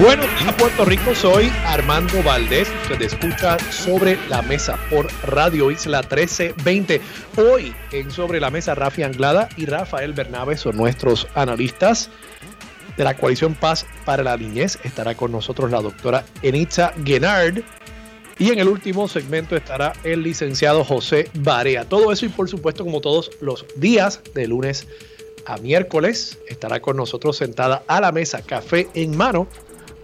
Buenos días, Puerto Rico. Soy Armando Valdés. Usted escucha Sobre la Mesa por Radio Isla 1320. Hoy en Sobre la Mesa, Rafi Anglada y Rafael Bernabe son nuestros analistas de la coalición Paz para la Niñez. Estará con nosotros la doctora Enitza Guenard. Y en el último segmento estará el licenciado José Barea. Todo eso y por supuesto, como todos los días, de lunes a miércoles, estará con nosotros sentada a la mesa, café en mano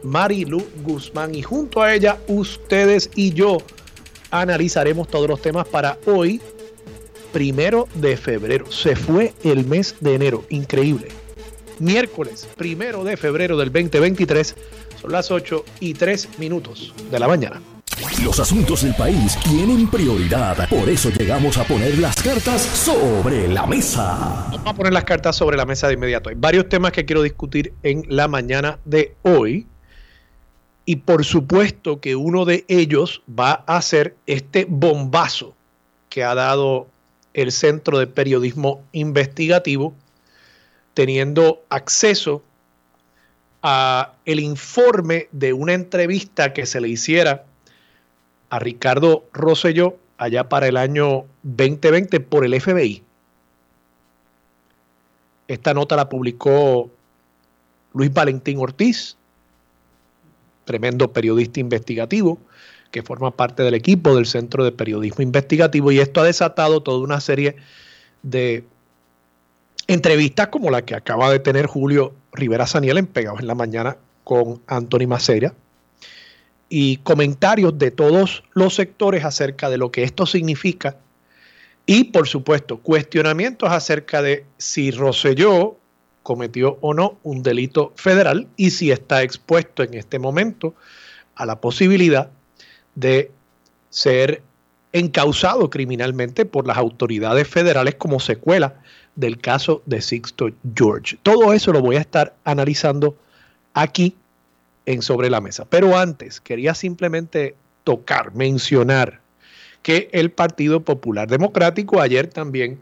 Marilu Guzmán y junto a ella ustedes y yo analizaremos todos los temas para hoy, primero de febrero. Se fue el mes de enero, increíble. Miércoles, primero de febrero del 2023, son las 8 y 3 minutos de la mañana. Los asuntos del país tienen prioridad, por eso llegamos a poner las cartas sobre la mesa. Vamos a poner las cartas sobre la mesa de inmediato. Hay varios temas que quiero discutir en la mañana de hoy. Y por supuesto que uno de ellos va a ser este bombazo que ha dado el Centro de Periodismo Investigativo, teniendo acceso a el informe de una entrevista que se le hiciera a Ricardo Rosselló allá para el año 2020 por el FBI. Esta nota la publicó Luis Valentín Ortiz, tremendo periodista investigativo que forma parte del equipo del Centro de Periodismo Investigativo y esto ha desatado toda una serie de entrevistas como la que acaba de tener Julio Rivera Saniel en Pegados en la Mañana con Anthony Macera y comentarios de todos los sectores acerca de lo que esto significa y por supuesto cuestionamientos acerca de si Roselló cometió o no un delito federal y si está expuesto en este momento a la posibilidad de ser encausado criminalmente por las autoridades federales como secuela del caso de Sixto George. Todo eso lo voy a estar analizando aquí en Sobre la Mesa. Pero antes, quería simplemente tocar, mencionar que el Partido Popular Democrático ayer también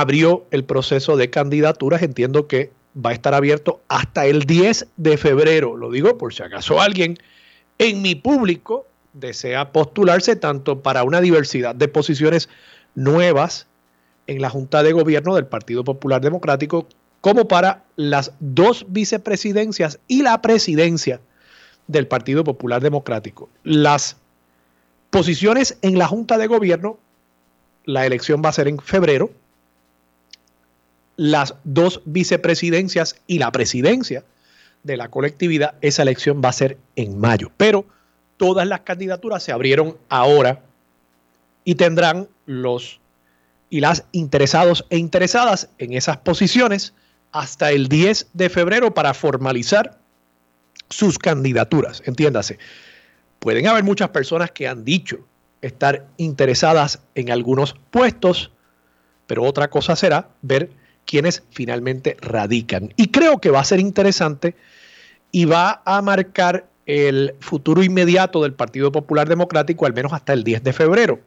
abrió el proceso de candidaturas. Entiendo que va a estar abierto hasta el 10 de febrero. Lo digo por si acaso alguien en mi público desea postularse tanto para una diversidad de posiciones nuevas en la Junta de Gobierno del Partido Popular Democrático como para las dos vicepresidencias y la presidencia del Partido Popular Democrático. Las posiciones en la Junta de Gobierno, la elección va a ser en febrero, las dos vicepresidencias y la presidencia de la colectividad, esa elección va a ser en mayo. Pero todas las candidaturas se abrieron ahora y tendrán los y las interesados e interesadas en esas posiciones hasta el 10 de febrero para formalizar sus candidaturas. Entiéndase, pueden haber muchas personas que han dicho estar interesadas en algunos puestos, pero otra cosa será ver quienes finalmente radican. Y creo que va a ser interesante y va a marcar el futuro inmediato del Partido Popular Democrático, al menos hasta el 10 de febrero.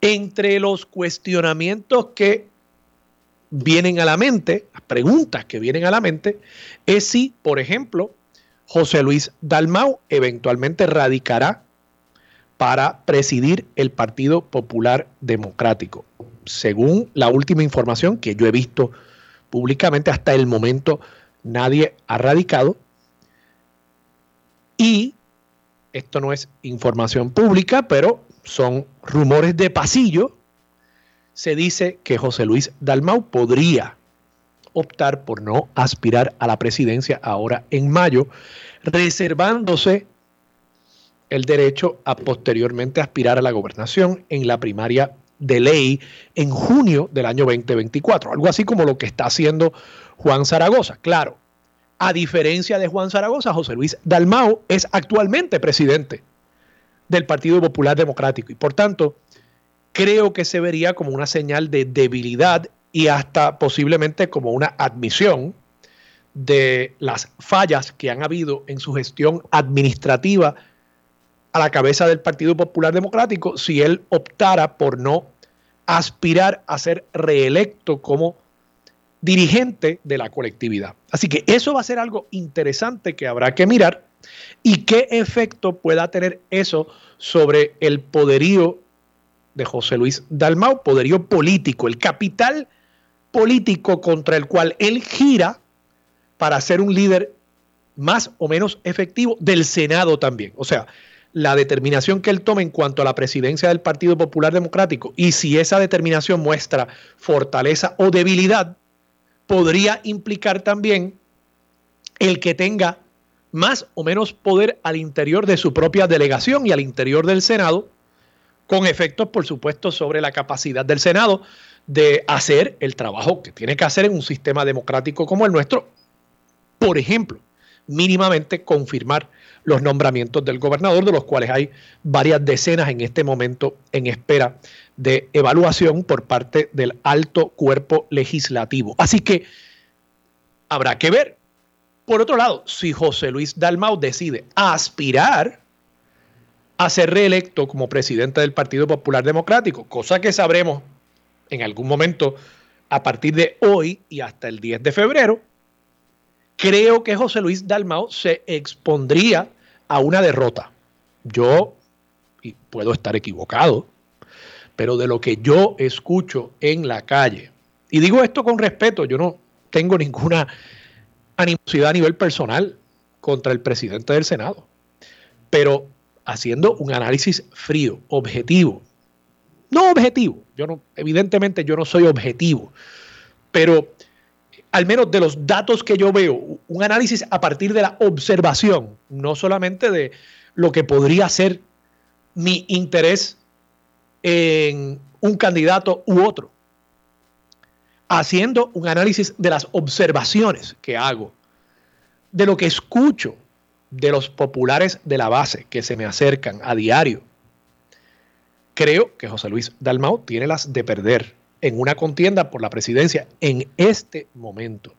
Entre los cuestionamientos que vienen a la mente, las preguntas que vienen a la mente, es si, por ejemplo, José Luis Dalmau eventualmente radicará para presidir el Partido Popular Democrático según la última información que yo he visto públicamente hasta el momento, nadie ha radicado. Y esto no es información pública, pero son rumores de pasillo. Se dice que José Luis Dalmau podría optar por no aspirar a la presidencia ahora en mayo, reservándose el derecho a posteriormente aspirar a la gobernación en la primaria de ley en junio del año 2024, algo así como lo que está haciendo Juan Zaragoza. Claro, a diferencia de Juan Zaragoza, José Luis Dalmao es actualmente presidente del Partido Popular Democrático y por tanto creo que se vería como una señal de debilidad y hasta posiblemente como una admisión de las fallas que han habido en su gestión administrativa a la cabeza del Partido Popular Democrático si él optara por no aspirar a ser reelecto como dirigente de la colectividad. Así que eso va a ser algo interesante que habrá que mirar y qué efecto pueda tener eso sobre el poderío de José Luis Dalmau, poderío político, el capital político contra el cual él gira para ser un líder más o menos efectivo del Senado también. O sea, la determinación que él tome en cuanto a la presidencia del Partido Popular Democrático y si esa determinación muestra fortaleza o debilidad, podría implicar también el que tenga más o menos poder al interior de su propia delegación y al interior del Senado, con efectos, por supuesto, sobre la capacidad del Senado de hacer el trabajo que tiene que hacer en un sistema democrático como el nuestro. Por ejemplo, mínimamente confirmar los nombramientos del gobernador, de los cuales hay varias decenas en este momento en espera de evaluación por parte del alto cuerpo legislativo. Así que habrá que ver. Por otro lado, si José Luis Dalmau decide aspirar a ser reelecto como presidente del Partido Popular Democrático, cosa que sabremos en algún momento a partir de hoy y hasta el 10 de febrero, creo que José Luis Dalmau se expondría a una derrota. Yo, y puedo estar equivocado, pero de lo que yo escucho en la calle, y digo esto con respeto, yo no tengo ninguna animosidad a nivel personal contra el presidente del Senado, pero haciendo un análisis frío, objetivo, no objetivo, yo no, evidentemente yo no soy objetivo, pero al menos de los datos que yo veo, un análisis a partir de la observación, no solamente de lo que podría ser mi interés en un candidato u otro, haciendo un análisis de las observaciones que hago, de lo que escucho de los populares de la base que se me acercan a diario, creo que José Luis Dalmau tiene las de perder en una contienda por la presidencia en este momento.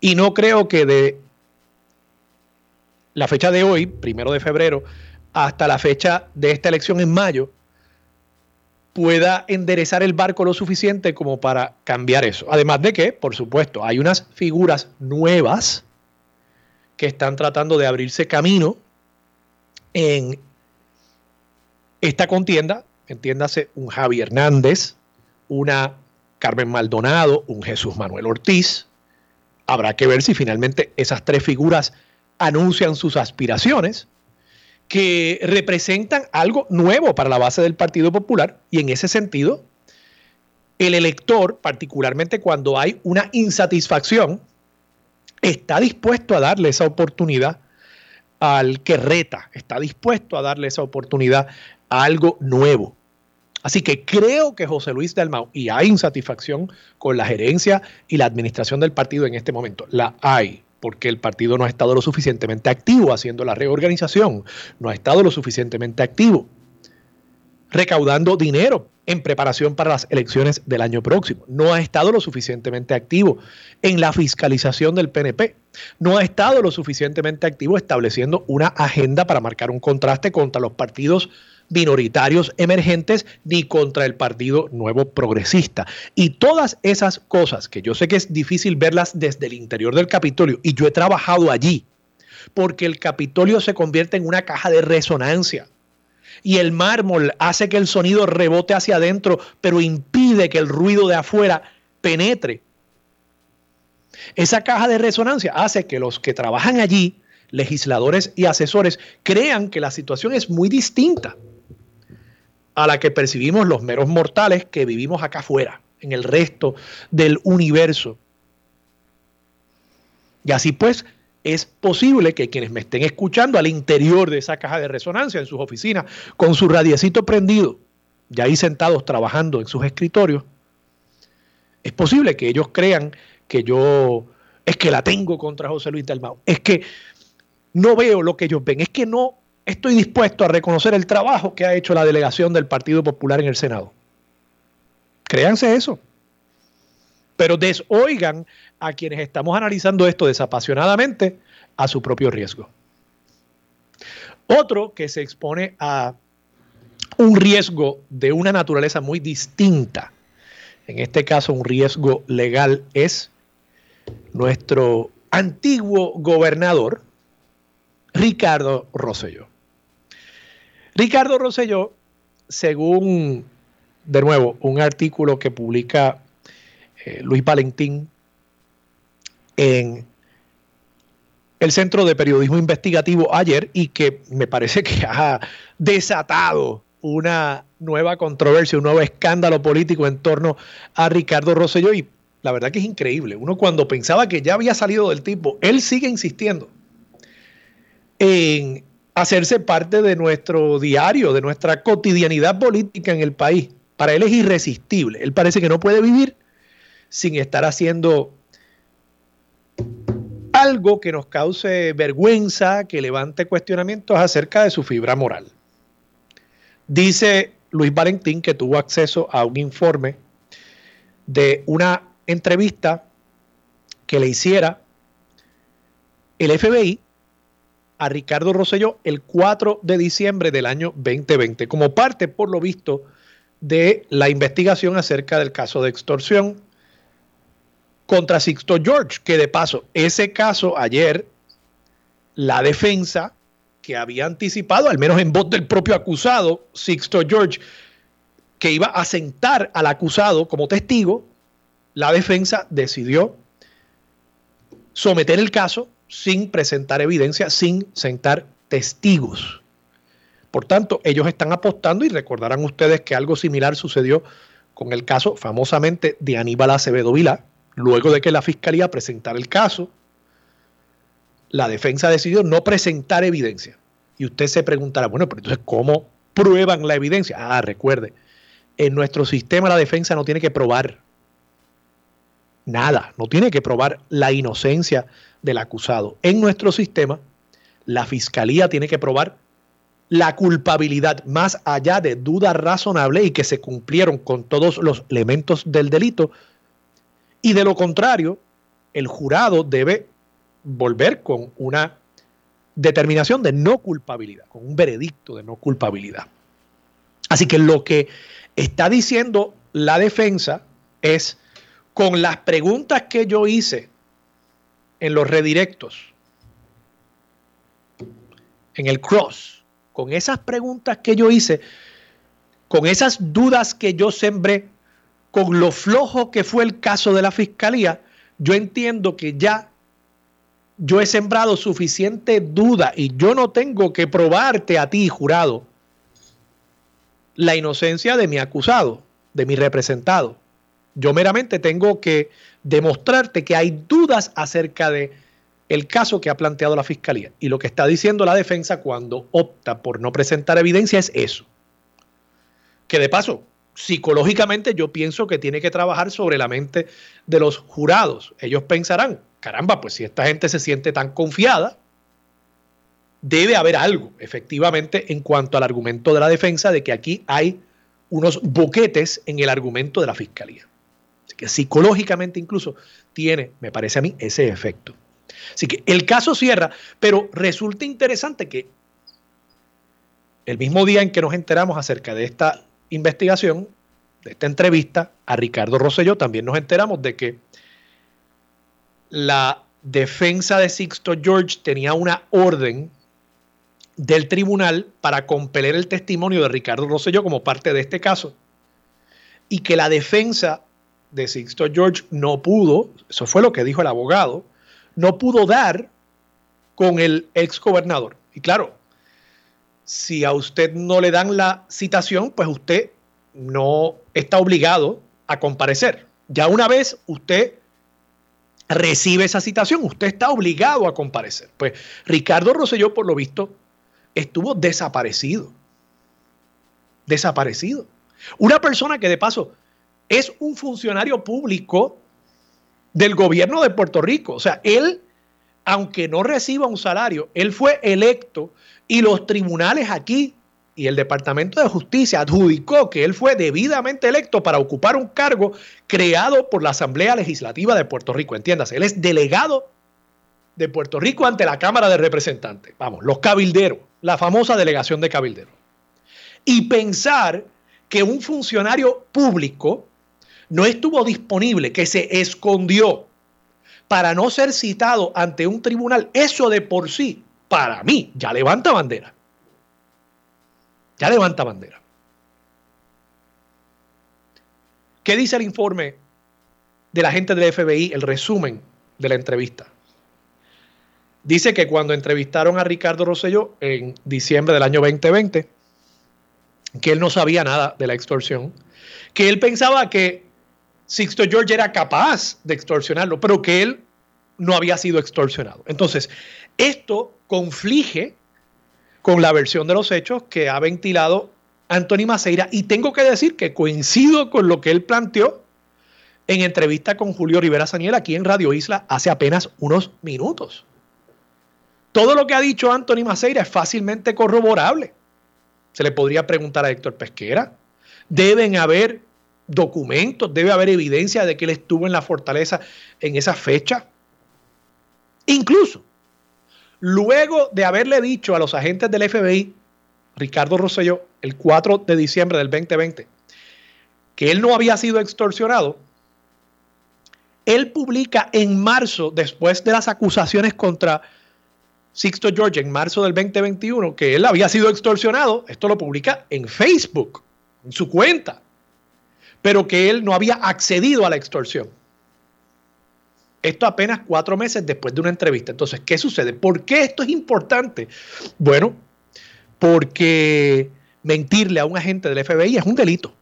Y no creo que de la fecha de hoy, primero de febrero, hasta la fecha de esta elección en mayo, pueda enderezar el barco lo suficiente como para cambiar eso. Además de que, por supuesto, hay unas figuras nuevas que están tratando de abrirse camino en esta contienda, entiéndase un Javi Hernández, una Carmen Maldonado, un Jesús Manuel Ortiz. Habrá que ver si finalmente esas tres figuras anuncian sus aspiraciones, que representan algo nuevo para la base del Partido Popular y en ese sentido, el elector, particularmente cuando hay una insatisfacción, está dispuesto a darle esa oportunidad al que reta, está dispuesto a darle esa oportunidad a algo nuevo. Así que creo que José Luis Dalmau, y hay insatisfacción con la gerencia y la administración del partido en este momento, la hay, porque el partido no ha estado lo suficientemente activo haciendo la reorganización, no ha estado lo suficientemente activo recaudando dinero en preparación para las elecciones del año próximo. No ha estado lo suficientemente activo en la fiscalización del PNP. No ha estado lo suficientemente activo estableciendo una agenda para marcar un contraste contra los partidos minoritarios emergentes ni contra el Partido Nuevo Progresista. Y todas esas cosas que yo sé que es difícil verlas desde el interior del Capitolio, y yo he trabajado allí, porque el Capitolio se convierte en una caja de resonancia. Y el mármol hace que el sonido rebote hacia adentro, pero impide que el ruido de afuera penetre. Esa caja de resonancia hace que los que trabajan allí, legisladores y asesores, crean que la situación es muy distinta a la que percibimos los meros mortales que vivimos acá afuera, en el resto del universo. Y así pues, es posible que quienes me estén escuchando al interior de esa caja de resonancia, en sus oficinas, con su radiecito prendido, ya ahí sentados trabajando en sus escritorios, es posible que ellos crean que yo es que la tengo contra José Luis Dalmau, es que no veo lo que ellos ven, es que no estoy dispuesto a reconocer el trabajo que ha hecho la delegación del Partido Popular en el Senado. Créanse eso. Pero desoigan a quienes estamos analizando esto desapasionadamente a su propio riesgo. Otro que se expone a un riesgo de una naturaleza muy distinta, en este caso un riesgo legal, es nuestro antiguo gobernador, Ricardo Rosselló. Ricardo Rosselló, según, de nuevo, un artículo que publica eh, Luis Valentín en el Centro de Periodismo Investigativo ayer y que me parece que ha desatado una nueva controversia, un nuevo escándalo político en torno a Ricardo Rosselló y la verdad que es increíble. Uno cuando pensaba que ya había salido del tipo, él sigue insistiendo en hacerse parte de nuestro diario, de nuestra cotidianidad política en el país. Para él es irresistible. Él parece que no puede vivir sin estar haciendo algo que nos cause vergüenza, que levante cuestionamientos acerca de su fibra moral. Dice Luis Valentín que tuvo acceso a un informe de una entrevista que le hiciera el FBI a Ricardo Rosselló el 4 de diciembre del año 2020, como parte, por lo visto, de la investigación acerca del caso de extorsión contra Sixto George, que de paso, ese caso ayer, la defensa que había anticipado, al menos en voz del propio acusado, Sixto George, que iba a sentar al acusado como testigo, la defensa decidió someter el caso sin presentar evidencia, sin sentar testigos. Por tanto, ellos están apostando y recordarán ustedes que algo similar sucedió con el caso famosamente de Aníbal Acevedo Vilá. Luego de que la fiscalía presentara el caso, la defensa decidió no presentar evidencia. Y usted se preguntará, bueno, pero entonces, ¿cómo prueban la evidencia? Ah, recuerde, en nuestro sistema la defensa no tiene que probar nada, no tiene que probar la inocencia del acusado. En nuestro sistema, la fiscalía tiene que probar la culpabilidad más allá de duda razonable y que se cumplieron con todos los elementos del delito. Y de lo contrario, el jurado debe volver con una determinación de no culpabilidad, con un veredicto de no culpabilidad. Así que lo que está diciendo la defensa es con las preguntas que yo hice en los redirectos, en el cross, con esas preguntas que yo hice, con esas dudas que yo sembré, con lo flojo que fue el caso de la fiscalía, yo entiendo que ya yo he sembrado suficiente duda y yo no tengo que probarte a ti, jurado, la inocencia de mi acusado, de mi representado. Yo meramente tengo que demostrarte que hay dudas acerca de el caso que ha planteado la fiscalía. Y lo que está diciendo la defensa cuando opta por no presentar evidencia es eso. Que de paso, psicológicamente yo pienso que tiene que trabajar sobre la mente de los jurados. Ellos pensarán, caramba, pues si esta gente se siente tan confiada, debe haber algo, efectivamente, en cuanto al argumento de la defensa de que aquí hay unos boquetes en el argumento de la fiscalía que psicológicamente incluso tiene, me parece a mí, ese efecto. Así que el caso cierra, pero resulta interesante que el mismo día en que nos enteramos acerca de esta investigación, de esta entrevista a Ricardo Rosselló, también nos enteramos de que la defensa de Sixto George tenía una orden del tribunal para compeler el testimonio de Ricardo Rosselló como parte de este caso y que la defensa de Sixto George no pudo, eso fue lo que dijo el abogado, no pudo dar con el ex gobernador. Y claro, si a usted no le dan la citación, pues usted no está obligado a comparecer. Ya una vez usted recibe esa citación, usted está obligado a comparecer. Pues Ricardo Rosselló, por lo visto, estuvo desaparecido. Desaparecido. Una persona que de paso es un funcionario público del gobierno de Puerto Rico. O sea, él, aunque no reciba un salario, él fue electo y los tribunales aquí y el Departamento de Justicia adjudicó que él fue debidamente electo para ocupar un cargo creado por la Asamblea Legislativa de Puerto Rico. Entiéndase, él es delegado de Puerto Rico ante la Cámara de Representantes. Vamos, los cabilderos, la famosa delegación de cabilderos. Y pensar que un funcionario público no estuvo disponible, que se escondió para no ser citado ante un tribunal, eso de por sí, para mí, ya levanta bandera. Ya levanta bandera. ¿Qué dice el informe de la gente del FBI, el resumen de la entrevista? Dice que cuando entrevistaron a Ricardo Rosselló en diciembre del año 2020, que él no sabía nada de la extorsión, que él pensaba que Sixto George era capaz de extorsionarlo, pero que él no había sido extorsionado. Entonces, esto conflige con la versión de los hechos que ha ventilado Anthony Maceira y tengo que decir que coincido con lo que él planteó en entrevista con Julio Rivera Saniel aquí en Radio Isla hace apenas unos minutos. Todo lo que ha dicho Anthony Maceira es fácilmente corroborable. Se le podría preguntar a Héctor Pesquera. Deben haber documentos, debe haber evidencia de que él estuvo en la fortaleza en esa fecha. Incluso Luego de haberle dicho a los agentes del FBI, Ricardo Rosselló, el 4 de diciembre del 2020, que él no había sido extorsionado, él publica en marzo, después de las acusaciones contra Sixto George en marzo del 2021, que él había sido extorsionado, esto lo publica en Facebook, en su cuenta, pero que él no había accedido a la extorsión. Esto apenas cuatro meses después de una entrevista. Entonces, ¿qué sucede? ¿Por qué esto es importante? Bueno, porque mentirle a un agente del FBI es un delito.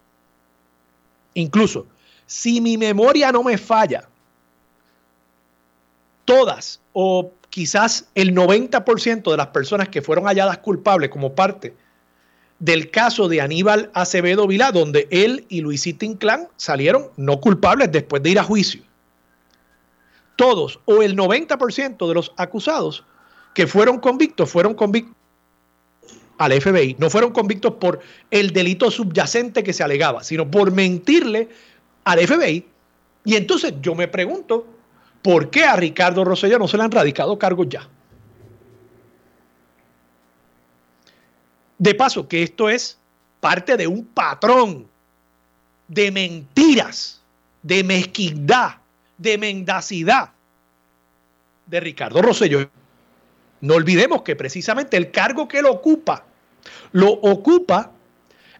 Incluso, si mi memoria no me falla, todas o quizás el 90% de las personas que fueron halladas culpables como parte del caso de Aníbal Acevedo Vilá, donde él y Luisito Inclán salieron no culpables después de ir a juicio todos o el 90% de los acusados que fueron convictos fueron convictos al FBI. No fueron convictos por el delito subyacente que se alegaba, sino por mentirle al FBI. Y entonces yo me pregunto, ¿por qué a Ricardo Rosselló no se le han radicado cargos ya? De paso, que esto es parte de un patrón de mentiras, de mezquindad, de mendacidad de Ricardo Rosselló. No olvidemos que precisamente el cargo que él ocupa, lo ocupa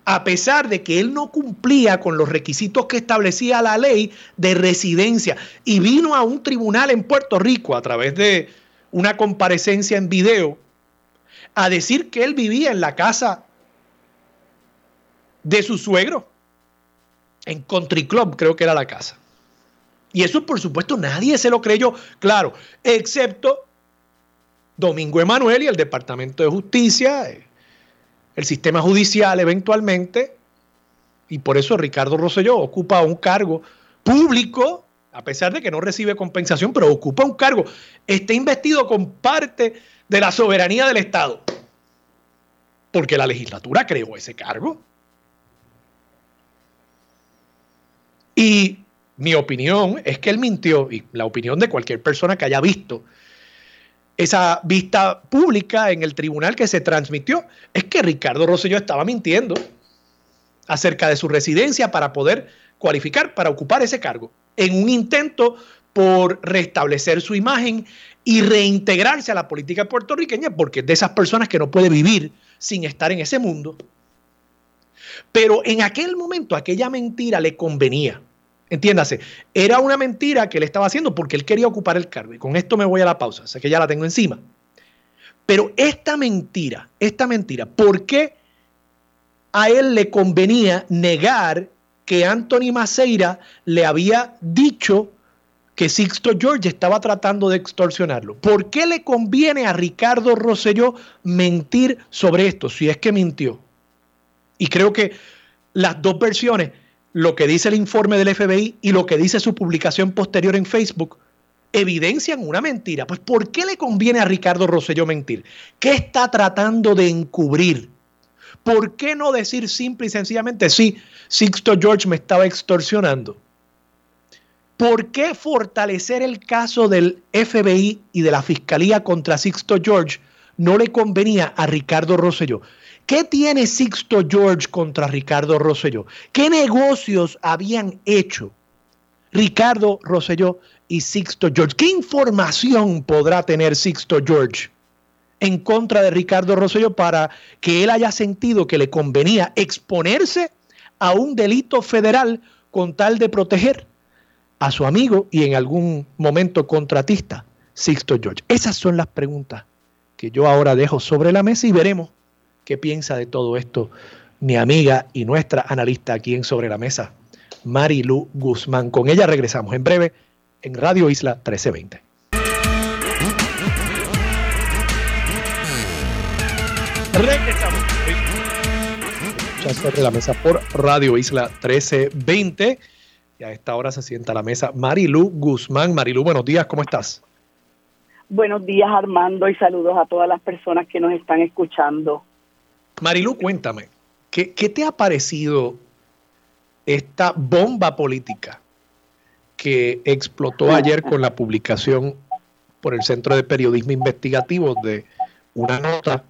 a pesar de que él no cumplía con los requisitos que establecía la ley de residencia y vino a un tribunal en Puerto Rico a través de una comparecencia en video a decir que él vivía en la casa de su suegro, en Country Club creo que era la casa. Y eso, por supuesto, nadie se lo creyó, claro, excepto Domingo Emanuel y el Departamento de Justicia, eh, el sistema judicial eventualmente, y por eso Ricardo Rosselló ocupa un cargo público, a pesar de que no recibe compensación, pero ocupa un cargo, está investido con parte de la soberanía del Estado, porque la legislatura creó ese cargo. Y mi opinión es que él mintió, y la opinión de cualquier persona que haya visto esa vista pública en el tribunal que se transmitió, es que Ricardo Rosselló estaba mintiendo acerca de su residencia para poder cualificar para ocupar ese cargo, en un intento por restablecer su imagen y reintegrarse a la política puertorriqueña, porque es de esas personas que no puede vivir sin estar en ese mundo. Pero en aquel momento aquella mentira le convenía. Entiéndase, era una mentira que él estaba haciendo porque él quería ocupar el cargo. Y con esto me voy a la pausa, sé que ya la tengo encima. Pero esta mentira, esta mentira, ¿por qué a él le convenía negar que Anthony Maceira le había dicho que Sixto George estaba tratando de extorsionarlo? ¿Por qué le conviene a Ricardo Rosselló mentir sobre esto, si es que mintió? Y creo que las dos versiones lo que dice el informe del FBI y lo que dice su publicación posterior en Facebook evidencian una mentira. Pues ¿por qué le conviene a Ricardo Rosselló mentir? ¿Qué está tratando de encubrir? ¿Por qué no decir simple y sencillamente, sí, Sixto George me estaba extorsionando? ¿Por qué fortalecer el caso del FBI y de la Fiscalía contra Sixto George no le convenía a Ricardo Rosselló? ¿Qué tiene Sixto George contra Ricardo Rosselló? ¿Qué negocios habían hecho Ricardo Rosselló y Sixto George? ¿Qué información podrá tener Sixto George en contra de Ricardo Rosselló para que él haya sentido que le convenía exponerse a un delito federal con tal de proteger a su amigo y en algún momento contratista, Sixto George? Esas son las preguntas que yo ahora dejo sobre la mesa y veremos qué piensa de todo esto mi amiga y nuestra analista aquí en Sobre la Mesa, Marilu Guzmán. Con ella regresamos en breve en Radio Isla 1320. Regresamos. Sobre la mesa por Radio Isla 1320. Y a esta hora se sienta a la mesa Marilu Guzmán. Marilu, buenos días, ¿cómo estás? Buenos días, Armando, y saludos a todas las personas que nos están escuchando. Marilu, cuéntame, ¿qué, te ha parecido esta bomba política que explotó ayer con la publicación por el Centro de Periodismo Investigativo de una nota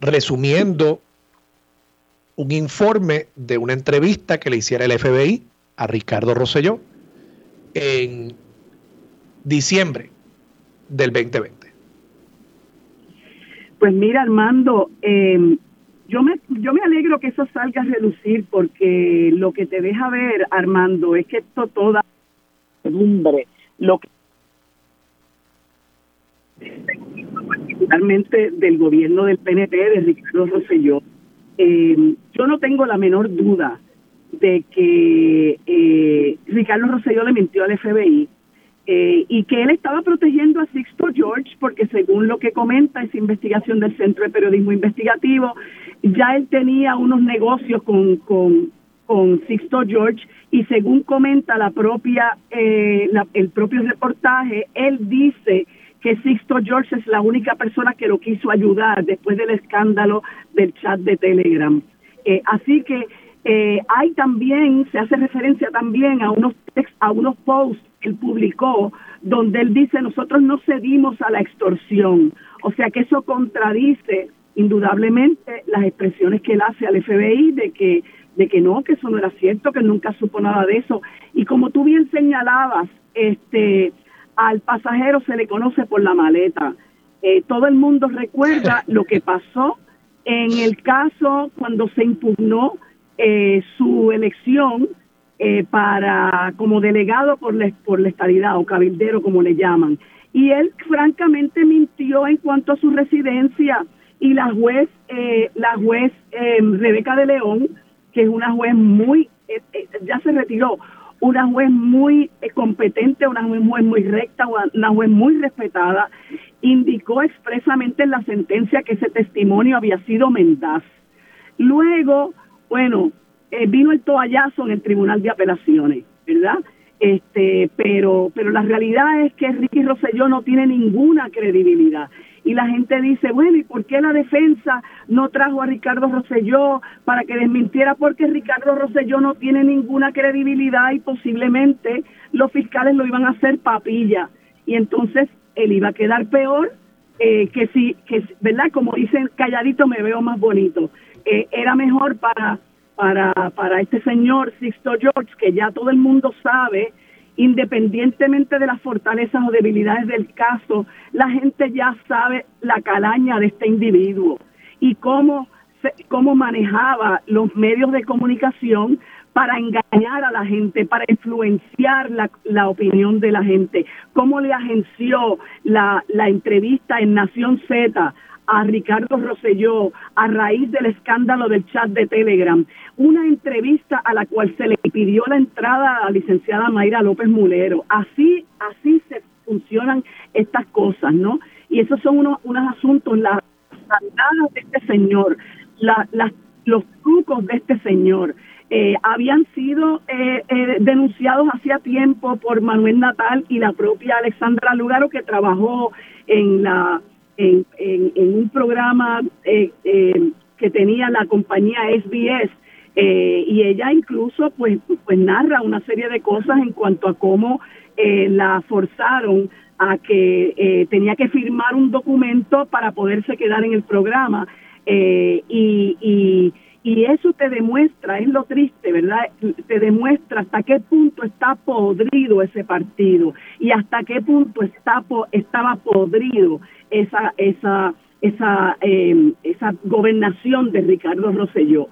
resumiendo un informe de una entrevista que le hiciera el FBI a Ricardo Rosselló en diciembre del 2020. Pues mira, Armando, em, yo me yo me alegro que eso salga a reducir porque lo que te deja ver, Armando, es que esto toda lo que particularmente del gobierno del PNP de Ricardo Rosselló, eh, yo no tengo la menor duda de que eh, Ricardo Rosselló le mintió al FBI eh, y que él estaba protegiendo a Sixto George porque según lo que comenta esa investigación del Centro de Periodismo Investigativo, ya él tenía unos negocios con, con, con Sixto George y según comenta la propia eh, el propio reportaje, él dice que Sixto George es la única persona que lo quiso ayudar después del escándalo del chat de Telegram. Eh, así que eh, hay también, se hace referencia también a unos a unos posts que él publicó donde él dice nosotros no cedimos a la extorsión. O sea que eso contradice indudablemente las expresiones que él hace al FBI de que de que no, que eso no era cierto, que nunca supo nada de eso. Y como tú bien señalabas, este al pasajero se le conoce por la maleta. Eh, todo el mundo recuerda lo que pasó en el caso cuando se impugnó eh, su elección eh, para como delegado por la, por la estadidad o cabildero como le llaman. Y él francamente mintió en cuanto a su residencia y la juez, eh, la juez Rebeca de León, que es una juez muy, ya se retiró, una juez muy competente, una juez muy, muy recta, una juez muy respetada, indicó expresamente en la sentencia que ese testimonio había sido mendaz. Luego, bueno, eh, vino el toallazo en el Tribunal de Apelaciones, ¿verdad? Este, pero, pero la realidad es que Ricky Rosselló no tiene ninguna credibilidad. Y la gente dice, bueno, ¿y por qué la defensa no trajo a Ricardo Rosselló para que desmintiera? Porque Ricardo Rosselló no tiene ninguna credibilidad y posiblemente los fiscales lo iban a hacer papilla. Y entonces él iba a quedar peor eh, que si, que, ¿verdad? Como dicen, calladito me veo más bonito. Eh, era mejor para, para, para este señor Sixto George, que ya todo el mundo sabe, independientemente de las fortalezas o debilidades del caso, la gente ya sabe la calaña de este individuo y cómo, cómo manejaba los medios de comunicación para engañar a la gente, para influenciar la, la opinión de la gente, cómo le agenció la, la entrevista en Nación Z a Ricardo Rosselló a raíz del escándalo del chat de Telegram, una entrevista a la cual se le pidió la entrada a la licenciada Mayra López Mulero. Así, así se funcionan estas cosas, ¿no? Y esos son unos, unos asuntos, las andadas de este señor, la, los trucos de este señor. Eh, habían sido eh, eh, denunciados hacía tiempo por Manuel Natal y la propia Alexandra Lugaro que trabajó en la en, en, un programa eh, eh, que tenía la compañía SBS eh, y ella incluso pues, pues narra una serie de cosas en cuanto a cómo la forzaron a que tenía que firmar un documento para poderse quedar en el programa y, y y eso te demuestra, es lo triste, ¿verdad? Te demuestra hasta qué punto está podrido ese partido y hasta qué punto está estaba podrido esa esa esa em, esa gobernación de Ricardo Rosselló.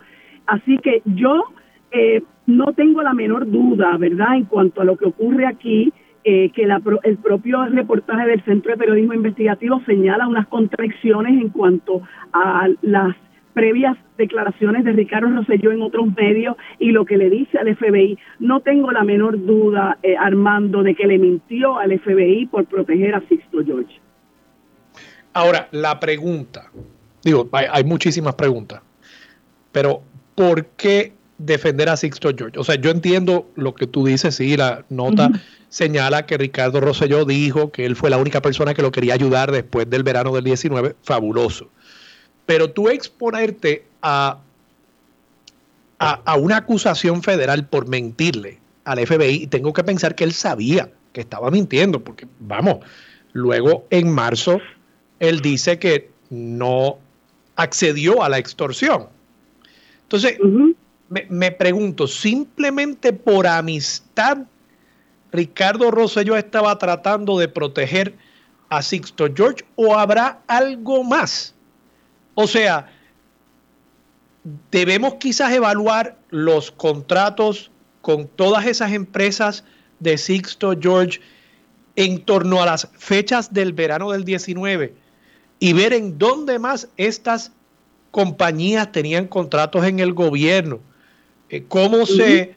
Así que yo eh, no tengo la menor duda, ¿verdad? En cuanto a lo que ocurre aquí, eh, que el propio reportaje del Centro de Periodismo Investigativo señala unas contradicciones en cuanto a las previas declaraciones de Ricardo Rosselló en otros medios y lo que le dice al FBI, no tengo la menor duda, eh, Armando, de que le mintió al FBI por proteger a Sixto George. Ahora, la pregunta, digo, hay, muchísimas preguntas, pero ¿por qué defender a Sixto George? O sea, yo entiendo lo que tú dices, sí, la nota señala que Ricardo Rosselló dijo que él fue la única persona que lo quería ayudar después del verano del 19, fabuloso. Pero tú exponerte a, a, una acusación federal por mentirle al FBI, tengo que pensar que él sabía que estaba mintiendo, porque vamos, luego en marzo él dice que no accedió a la extorsión. Entonces, me, me, pregunto, simplemente por amistad, Ricardo Rosselló estaba tratando de proteger a Sixto George o habrá algo más o sea, debemos quizás evaluar los contratos con todas esas empresas de Sixto George en torno a las fechas del verano del 19 y ver en dónde más estas compañías tenían contratos en el gobierno, eh, cómo se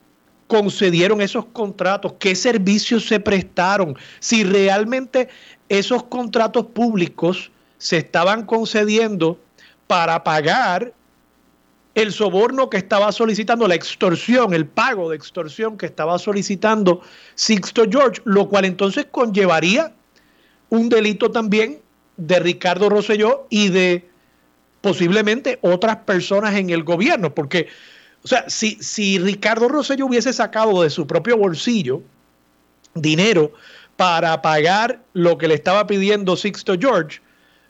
concedieron esos contratos, qué servicios se prestaron, si realmente esos contratos públicos se estaban concediendo para pagar el soborno que estaba solicitando, la extorsión, el pago de extorsión que estaba solicitando Sixto George, lo cual entonces conllevaría un delito también de Ricardo Rosselló y de posiblemente otras personas en el gobierno, porque, o sea, si, si Ricardo Rosselló hubiese sacado de su propio bolsillo dinero para pagar lo que le estaba pidiendo Sixto George,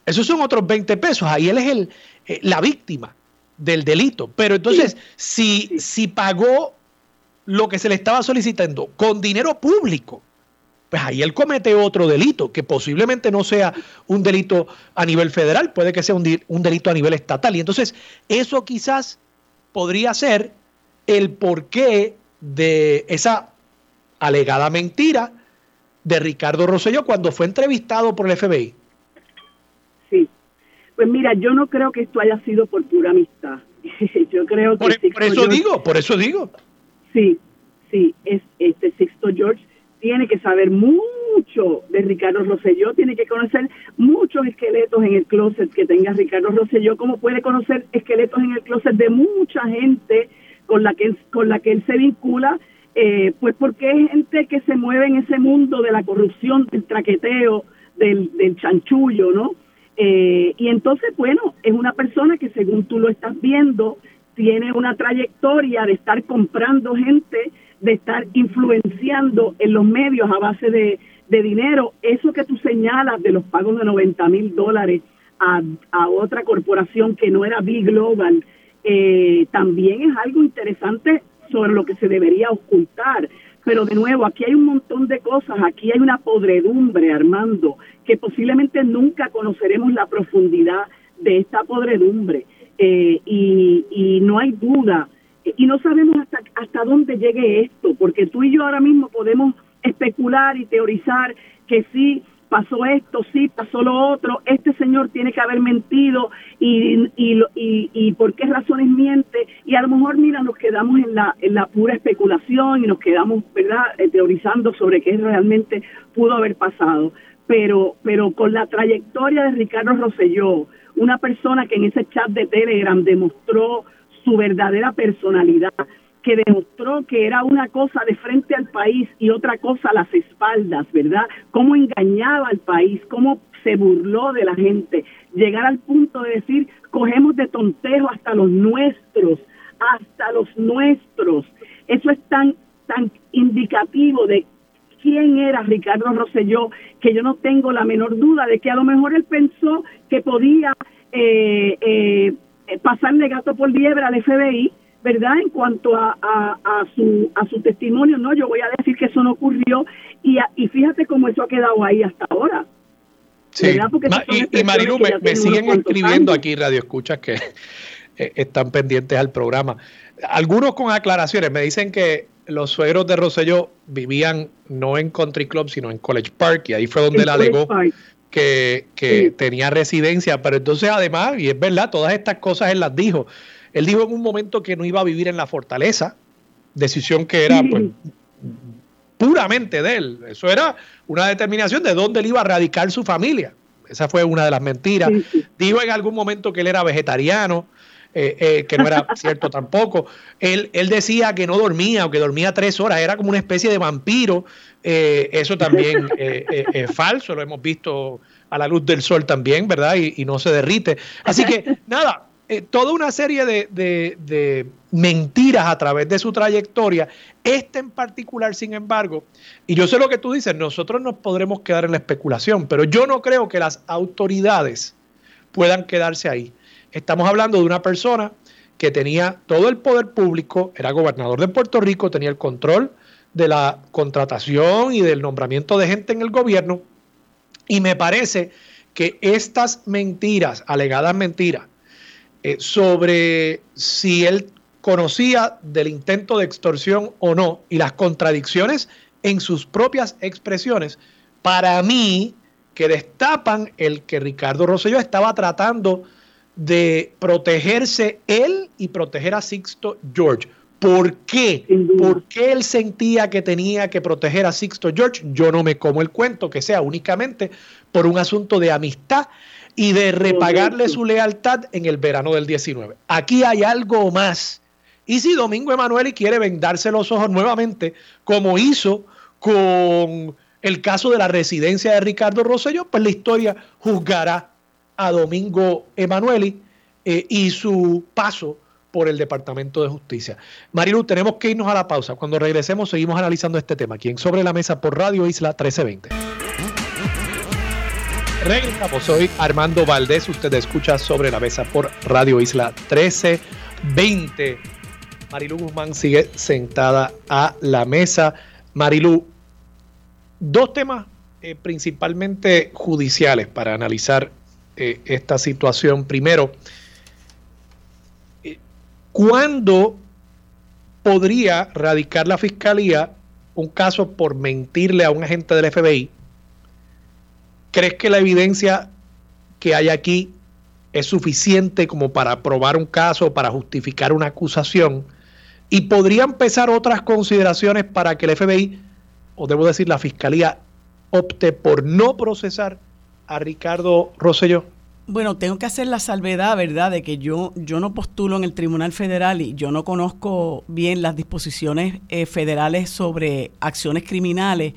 esos son otros 20 pesos. Ahí él es el, eh, la víctima del delito. Pero entonces, si, si pagó lo que se le estaba solicitando con dinero público, pues ahí él comete otro delito, que posiblemente no sea un delito a nivel federal, puede que sea un, un delito a nivel estatal. Y entonces, eso quizás podría ser el porqué de esa alegada mentira de Ricardo Rosselló cuando fue entrevistado por el FBI. Pues mira, yo no creo que esto haya sido por pura amistad. yo creo que... Por, eso digo, por eso digo. Sí, sí, es este Sixto George tiene que saber mucho de Ricardo Rosselló, tiene que conocer muchos esqueletos en el closet que tenga Ricardo Rosselló, como puede conocer esqueletos en el closet de mucha gente con la que, con la que él se vincula, eh, pues porque es gente que se mueve en ese mundo de la corrupción, del traqueteo, del, del chanchullo, ¿no? Eh, y entonces, bueno, es una persona que según tú lo estás viendo, tiene una trayectoria de estar comprando gente, de estar influenciando en los medios a base de, dinero. Eso que tú señalas de los pagos de 90 mil dólares a, otra corporación que no era Big Global, eh, también es algo interesante sobre lo que se debería ocultar. Pero de nuevo, aquí hay un montón de cosas, aquí hay una podredumbre, Armando, que posiblemente nunca conoceremos la profundidad de esta podredumbre. Eh, y, no hay duda, y no sabemos hasta, hasta dónde llegue esto, porque tú y yo ahora mismo podemos especular y teorizar que sí, pasó esto, sí, pasó lo otro, este señor tiene que haber mentido y, y, y, y, por qué razones miente. Y a lo mejor, mira, nos quedamos en la, en la pura especulación y nos quedamos, ¿verdad?, eh, teorizando sobre qué realmente pudo haber pasado. Pero, pero con la trayectoria de Ricardo Rosselló, una persona que en ese chat de Telegram demostró su verdadera personalidad, que demostró que era una cosa de frente al país y otra cosa a las espaldas, ¿verdad? Cómo engañaba al país, cómo se burló de la gente, llegar al punto de decir, cogemos de tontejo hasta los nuestros, hasta los nuestros. Eso es tan, tan indicativo de quién era Ricardo Rosselló, que yo no tengo la menor duda de que a lo mejor él pensó que podía eh, eh, pasarle gato por liebre al FBI, ¿verdad? En cuanto a, a, su, a su testimonio, no, yo voy a decir que eso no ocurrió y, y fíjate cómo eso ha quedado ahí hasta ahora. Sí. y, Marilu, me, siguen escribiendo aquí, Radio Escuchas, que eh, están pendientes al programa. Algunos con aclaraciones me dicen que los suegros de Rosselló vivían no en Country Club, sino en College Park, y ahí fue donde él alegó que, tenía residencia. Pero entonces, además, y es verdad, todas estas cosas él las dijo. Él dijo en un momento que no iba a vivir en la fortaleza, decisión que era pues, puramente de él. Eso era una determinación de dónde él iba a radicar su familia. Esa fue una de las mentiras. Dijo en algún momento que él era vegetariano, eh, eh, que no era cierto tampoco. Él, él decía que no dormía o que dormía tres horas, era como una especie de vampiro. Eh, eso también es falso, lo hemos visto a la luz del sol también, ¿verdad? Y, y no se derrite. Así que nada, eh, toda una serie de, mentiras a través de su trayectoria. Este en particular, sin embargo, y yo sé lo que tú dices, nosotros nos podremos quedar en la especulación, pero yo no creo que las autoridades puedan quedarse ahí. Estamos hablando de una persona que tenía todo el poder público, era gobernador de Puerto Rico, tenía el control de la contratación y del nombramiento de gente en el gobierno, y me parece que estas mentiras, alegadas mentiras, eh, sobre si él conocía del intento de extorsión o no y las contradicciones en sus propias expresiones, para mí, que destapan el que Ricardo Rosselló estaba tratando de protegerse él y proteger a Sixto George. ¿Por qué? ¿Por qué él sentía que tenía que proteger a Sixto George? Yo no me como el cuento que sea únicamente por un asunto de amistad y de repagarle su lealtad en el verano del 19. Aquí hay algo más. Y si Domingo Emanueli quiere vendarse los ojos nuevamente, como hizo con el caso de la residencia de Ricardo Rosselló, pues la historia juzgará a Domingo Emanueli eh, y su paso por el Departamento de Justicia. Marilu, tenemos que irnos a la pausa. Cuando regresemos seguimos analizando este tema. Aquí en Sobre la Mesa por Radio Isla 1320. Regresamos, soy Armando Valdés, usted escucha sobre la mesa por Radio Isla 1320. Marilu Guzmán sigue sentada a la mesa. Marilu, dos temas eh, principalmente judiciales para analizar eh, esta situación. Primero, eh, ¿cuándo podría radicar la fiscalía un caso por mentirle a un agente del FBI ¿Crees que la evidencia que hay aquí es suficiente como para probar un caso, para justificar una acusación? ¿Y podrían empezar otras consideraciones para que el FBI, o debo decir la Fiscalía, opte por no procesar a Ricardo Rosselló? Bueno, tengo que hacer la salvedad, ¿verdad?, de que yo, yo no postulo en el Tribunal Federal y yo no conozco bien las disposiciones eh, federales sobre acciones criminales,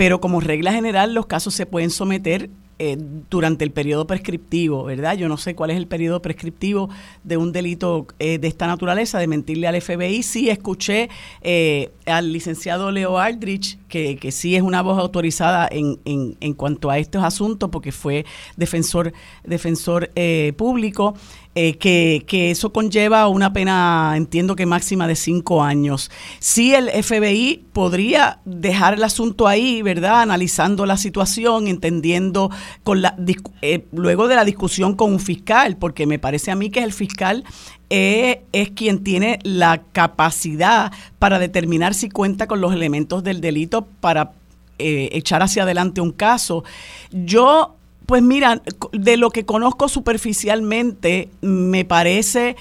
pero como regla general los casos se pueden someter eh, durante el periodo prescriptivo, ¿verdad? Yo no sé cuál es el periodo prescriptivo de un delito eh, de esta naturaleza, de mentirle al FBI. Sí, escuché eh, al licenciado Leo Aldrich, que, que, sí es una voz autorizada en, en, en, cuanto a estos asuntos, porque fue defensor, defensor público. Eh, que, que, eso conlleva una pena, entiendo que máxima de cinco años. Si el FBI podría dejar el asunto ahí, ¿verdad? Analizando la situación, entendiendo con la, eh, luego de la discusión con un fiscal, porque me parece a mí que el fiscal eh, es quien tiene la capacidad para determinar si cuenta con los elementos del delito para echar hacia adelante un caso. Yo pues mira, de lo que conozco superficialmente, me parece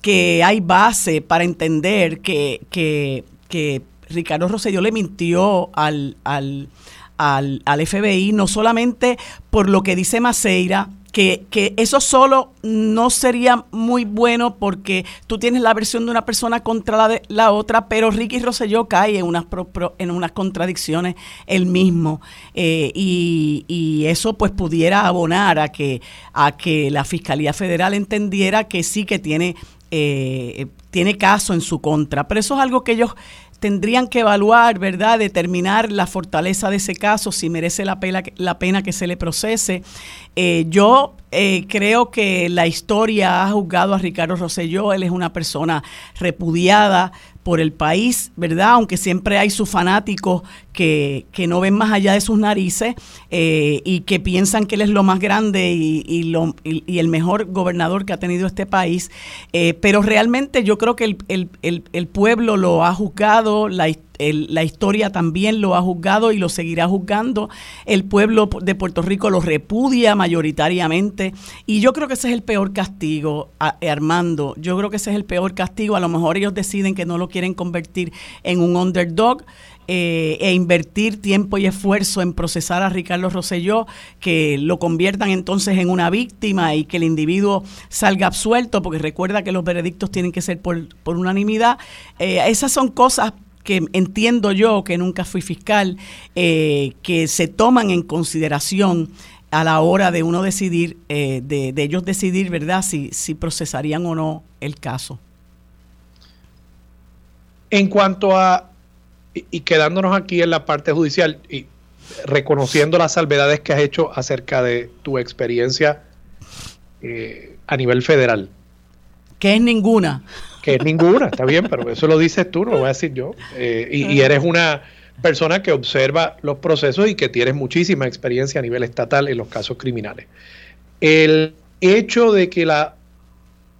que hay base para entender que, que, que Ricardo Rosselló le mintió al, al, al, al, FBI, no solamente por lo que dice Maceira, que, que, eso solo no sería muy bueno porque tú tienes la versión de una persona contra la, de, la otra, pero Ricky Rosselló cae en unas, pro, en unas contradicciones él mismo. Eh, y, y, eso pues pudiera abonar a que, a que la Fiscalía Federal entendiera que sí que tiene, eh, tiene caso en su contra. Pero eso es algo que ellos tendrían que evaluar, ¿verdad? Determinar la fortaleza de ese caso, si merece la pena, la pena que se le procese. Eh, yo eh, creo que la historia ha juzgado a Ricardo Rosselló, él es una persona repudiada por el país, ¿verdad? Aunque siempre hay sus fanáticos que, que no ven más allá de sus narices eh, y que piensan que él es lo más grande y, y, lo, y, el mejor gobernador que ha tenido este país. Eh, pero realmente yo creo que el, el, el, el pueblo lo ha juzgado, la historia el, la historia también lo ha juzgado y lo seguirá juzgando. El pueblo de Puerto Rico lo repudia mayoritariamente y yo creo que ese es el peor castigo, a, Armando. Yo creo que ese es el peor castigo. A lo mejor ellos deciden que no lo quieren convertir en un underdog. Eh, e invertir tiempo y esfuerzo en procesar a Ricardo Rosselló, que lo conviertan entonces en una víctima y que el individuo salga absuelto, porque recuerda que los veredictos tienen que ser por, por unanimidad. Eh, esas son cosas que entiendo yo, que nunca fui fiscal, eh, que se toman en consideración a la hora de uno decidir, eh, de, de, ellos decidir, ¿verdad?, si, si procesarían o no el caso. En cuanto a, y, y quedándonos aquí en la parte judicial, y reconociendo las salvedades que has hecho acerca de tu experiencia eh, a nivel federal. Que es ninguna que es ninguna, está bien, pero eso lo dices tú, no lo voy a decir yo. Eh, y, y, eres una persona que observa los procesos y que tienes muchísima experiencia a nivel estatal en los casos criminales. El hecho de que la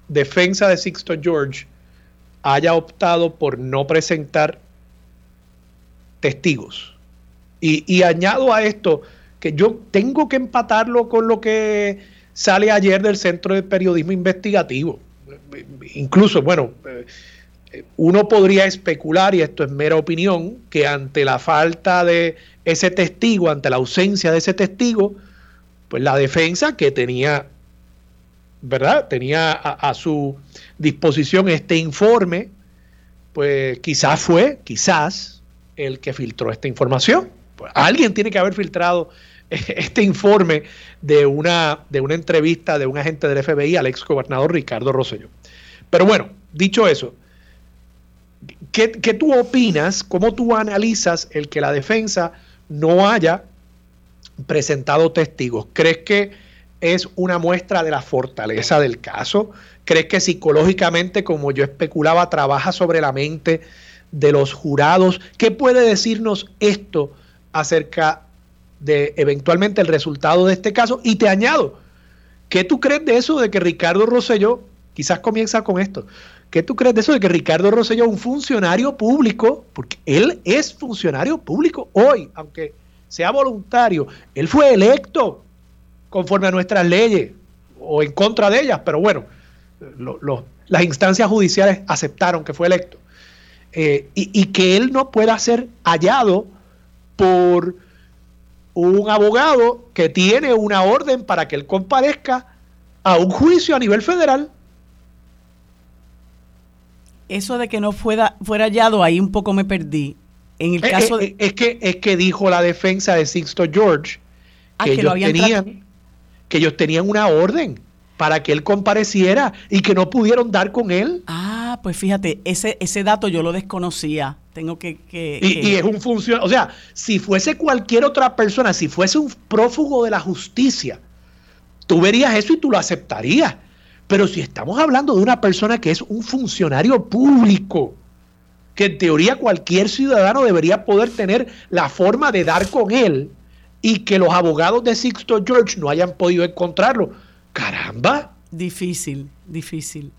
defensa de Sixto George haya optado por no presentar testigos. Y, y añado a esto que yo tengo que empatarlo con lo que sale ayer del Centro de Periodismo Investigativo incluso, bueno, uno podría especular, y esto es mera opinión, que ante la falta de ese testigo, ante la ausencia de ese testigo, pues la defensa que tenía, ¿verdad? Tenía a, a su disposición este informe, pues quizás fue, quizás, el que filtró esta información. Pues alguien tiene que haber filtrado este informe de una, de una entrevista de un agente del FBI al ex gobernador Ricardo Rosselló. Pero bueno, dicho eso, ¿qué, ¿qué, tú opinas? ¿Cómo tú analizas el que la defensa no haya presentado testigos? ¿Crees que es una muestra de la fortaleza del caso? ¿Crees que psicológicamente, como yo especulaba, trabaja sobre la mente de los jurados? ¿Qué puede decirnos esto acerca de eventualmente el resultado de este caso? Y te añado, ¿qué tú crees de eso de que Ricardo Rosselló Quizás comienza con esto. ¿Qué tú crees de eso de que Ricardo Rosselló, un funcionario público, porque él es funcionario público hoy, aunque sea voluntario, él fue electo conforme a nuestras leyes o en contra de ellas, pero bueno, las instancias judiciales aceptaron que fue electo. Eh, y que él no pueda ser hallado por un abogado que tiene una orden para que él comparezca a un juicio a nivel federal eso de que no fuera, fuera hallado, ahí un poco me perdí. En el caso es, de... es, que, es que dijo la defensa de Sixto George que, ah, que ellos tenían que ellos tenían una orden para que él compareciera y que no pudieron dar con él. Ah, pues fíjate, ese, ese dato yo lo desconocía. Tengo que... que, y, que... y, es un funcionario, o sea, si fuese cualquier otra persona, si fuese un prófugo de la justicia, tú verías eso y tú lo aceptarías. Pero si estamos hablando de una persona que es un funcionario público, que en teoría cualquier ciudadano debería poder tener la forma de dar con él y que los abogados de Sixto George no hayan podido encontrarlo. Caramba. Difícil, difícil.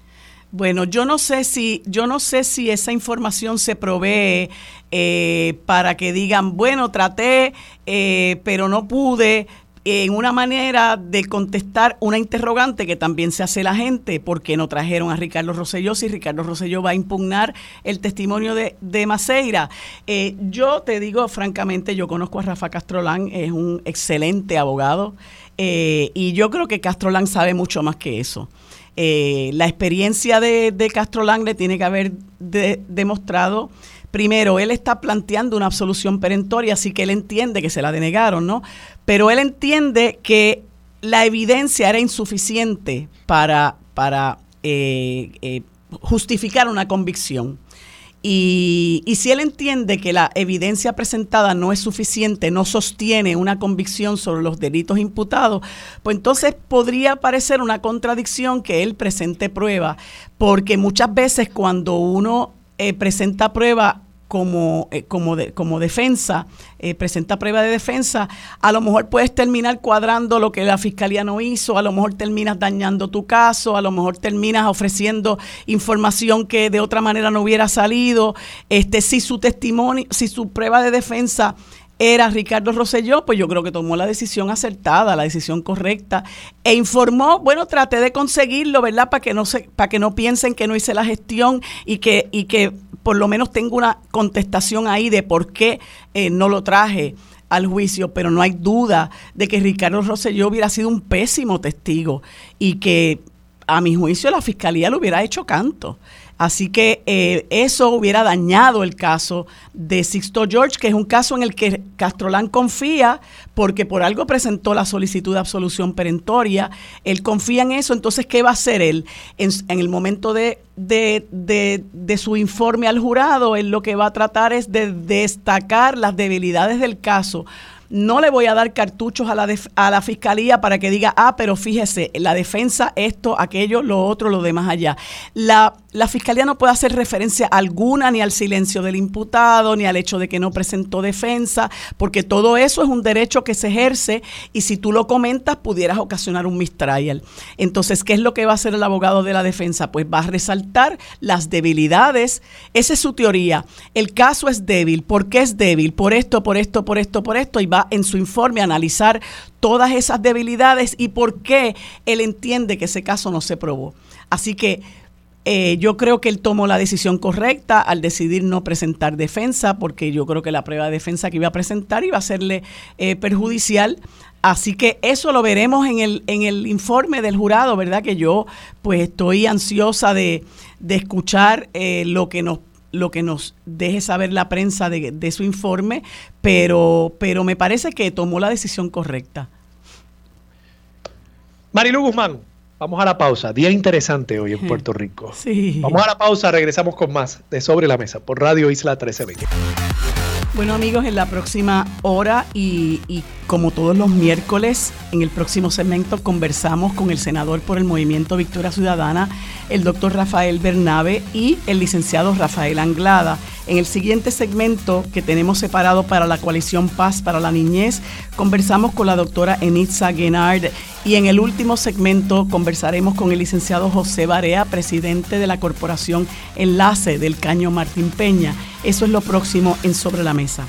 Bueno, yo no sé si, yo no sé si esa información se provee eh, para que digan, bueno, traté, eh, pero no pude, en una manera de contestar una interrogante que también se hace la gente, ¿por qué no trajeron a Ricardo Rosselló si Ricardo Rosselló va a impugnar el testimonio de, de Maceira? Eh, yo te digo francamente, yo conozco a Rafa Castrolán, es un excelente abogado, Eh, y yo creo que Lang sabe mucho más que eso. Eh, la experiencia de, de Lang le tiene que haber demostrado primero, él está planteando una absolución perentoria, así que él entiende que se la denegaron, ¿no? Pero él entiende que la evidencia era insuficiente para, para eh, eh, justificar una convicción. Y, si él entiende que la evidencia presentada no es suficiente, no sostiene una convicción sobre los delitos imputados, pues entonces podría parecer una contradicción que él presente prueba, porque muchas veces cuando uno eh, presenta prueba como, eh, como, como defensa, eh, presenta prueba de defensa, a lo mejor puedes terminar cuadrando lo que la fiscalía no hizo, a lo mejor terminas dañando tu caso, a lo mejor terminas ofreciendo información que de otra manera no hubiera salido. Este, si su testimonio, si su prueba de defensa era Ricardo Rosselló, pues yo creo que tomó la decisión acertada, la decisión correcta, e informó, bueno, traté de conseguirlo, ¿verdad? Para que no se, para que no piensen que no hice la gestión y que, y que por lo menos tengo una contestación ahí de por qué eh, no lo traje al juicio, pero no hay duda de que Ricardo Rosselló hubiera sido un pésimo testigo y que a mi juicio la fiscalía lo hubiera hecho canto. Así que eh, eso hubiera dañado el caso de Sixto George, que es un caso en el que Castrolán confía porque por algo presentó la solicitud de absolución perentoria. Él confía en eso, entonces, ¿qué va a hacer él? En, el momento de, de, de, su informe al jurado, él lo que va a tratar es de destacar las debilidades del caso no le voy a dar cartuchos a la, a la fiscalía para que diga, ah, pero fíjese, la defensa, esto, aquello, lo otro, lo demás allá. La, la fiscalía no puede hacer referencia alguna ni al silencio del imputado, ni al hecho de que no presentó defensa, porque todo eso es un derecho que se ejerce y si tú lo comentas pudieras ocasionar un mistrial. Entonces, ¿qué es lo que va a hacer el abogado de la defensa? Pues va a resaltar las debilidades. Esa es su teoría. El caso es débil. ¿Por qué es débil? Por esto, por esto, por esto, por esto. Y va en su informe analizar todas esas debilidades y por qué él entiende que ese caso no se probó. Así que eh, yo creo que él tomó la decisión correcta al decidir no presentar defensa, porque yo creo que la prueba de defensa que iba a presentar iba a serle eh, perjudicial. Así que eso lo veremos en el, en el informe del jurado, ¿verdad? Que yo pues estoy ansiosa de, de escuchar eh, lo que nos lo que nos deje saber la prensa de, su informe, pero, pero me parece que tomó la decisión correcta. Marilu Guzmán, vamos a la pausa. Día interesante hoy en Puerto Rico. Sí. Vamos a la pausa, regresamos con más de Sobre la Mesa por Radio Isla 1320. Bueno amigos, en la próxima hora y, como todos los miércoles, en el próximo segmento conversamos con el senador por el Movimiento Victoria Ciudadana, el doctor Rafael Bernabe y el licenciado Rafael Anglada. En el siguiente segmento que tenemos separado para la coalición Paz para la Niñez, conversamos con la doctora Enitza Guenard y en el último segmento conversaremos con el licenciado José Barea, presidente de la Corporación Enlace del Caño Martín Peña. Eso es lo próximo en Sobre la Mesa.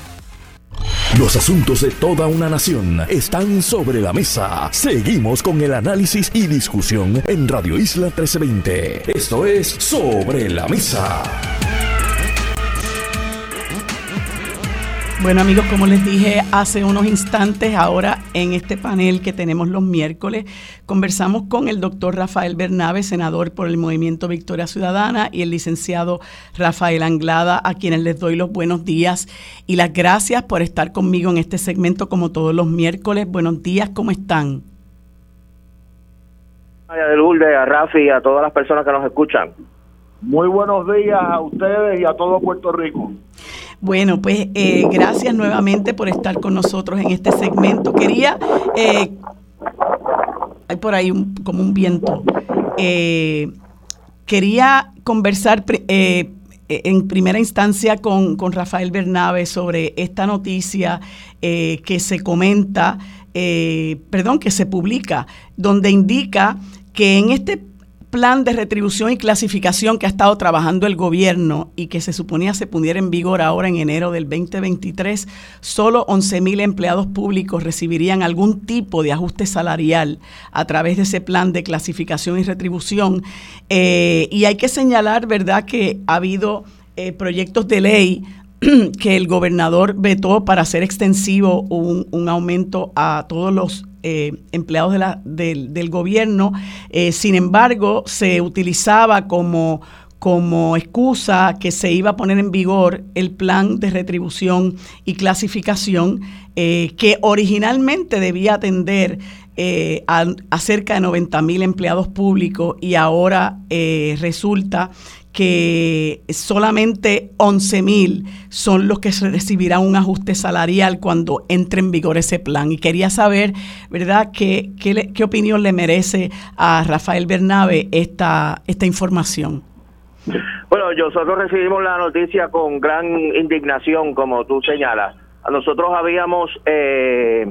Los asuntos de toda una nación están sobre la mesa. Seguimos con el análisis y discusión en Radio Isla 1320. Esto es Sobre la Mesa. Bueno amigos, como les dije hace unos instantes, ahora en este panel que tenemos los miércoles, conversamos con el doctor Rafael Bernabe, senador por el Movimiento Victoria Ciudadana, y el licenciado Rafael Anglada, a quienes les doy los buenos días y las gracias por estar conmigo en este segmento como todos los miércoles. Buenos días, ¿cómo están? María de Lourdes, a Rafi y a todas las personas que nos escuchan. Muy buenos días a ustedes y a todo Puerto Rico. Bueno, pues eh, gracias nuevamente por estar con nosotros en este segmento. Quería, eh, hay por ahí como un viento, eh, quería conversar en primera instancia con, con, Rafael Bernabe sobre esta noticia que se comenta, perdón, que se publica, donde indica que en este plan de retribución y clasificación que ha estado trabajando el gobierno y que se suponía se pudiera en vigor ahora en enero del 2023, solo 11 mil empleados públicos recibirían algún tipo de ajuste salarial a través de ese plan de clasificación y retribución. Eh, y hay que señalar, ¿verdad?, que ha habido eh, proyectos de ley que el gobernador vetó para hacer extensivo un aumento a todos los eh, empleados del gobierno. Eh, sin embargo, se utilizaba como como excusa que se iba a poner en vigor el plan de retribución y clasificación eh, que originalmente debía atender a, cerca de 90 mil empleados públicos y ahora eh, resulta que solamente 11 mil son los que recibirán un ajuste salarial cuando entre en vigor ese plan. Y quería saber, ¿verdad?, qué, qué, qué opinión le merece a Rafael Bernabe esta, esta información. Bueno, nosotros recibimos la noticia con gran indignación, como tú señalas. Nosotros habíamos eh,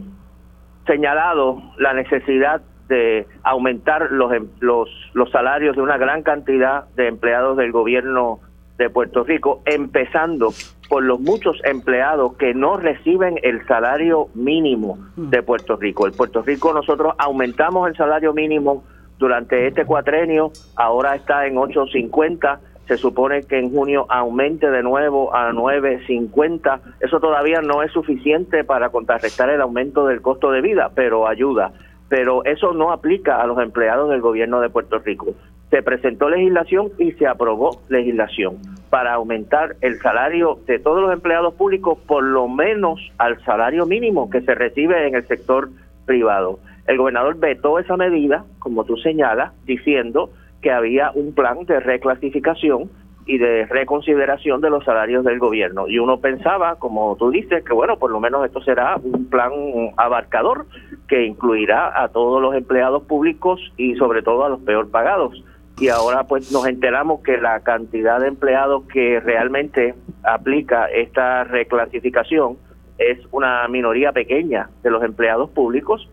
señalado la necesidad de aumentar los, em, los, los salarios de una gran cantidad de empleados del gobierno de Puerto Rico, empezando por los muchos empleados que no reciben el salario mínimo de Puerto Rico. En Puerto Rico nosotros aumentamos el salario mínimo durante este cuatrenio, ahora está en 8.50, se supone que en junio aumente de nuevo a 9.50, eso todavía no es suficiente para contrarrestar el aumento del costo de vida, pero ayuda. Pero eso no aplica a los empleados del gobierno de Puerto Rico. Se presentó legislación y se aprobó legislación para aumentar el salario de todos los empleados públicos por lo menos al salario mínimo que se recibe en el sector privado. El gobernador vetó esa medida, como tú señalas, diciendo que había un plan de reclasificación y de reconsideración de los salarios del gobierno. Y uno pensaba, como tú dices, que bueno, por lo menos esto será un plan abarcador que incluirá a todos los empleados públicos y sobre todo a los peor pagados. Y ahora pues nos enteramos que la cantidad de empleados que realmente aplica esta reclasificación es una minoría pequeña de los empleados públicos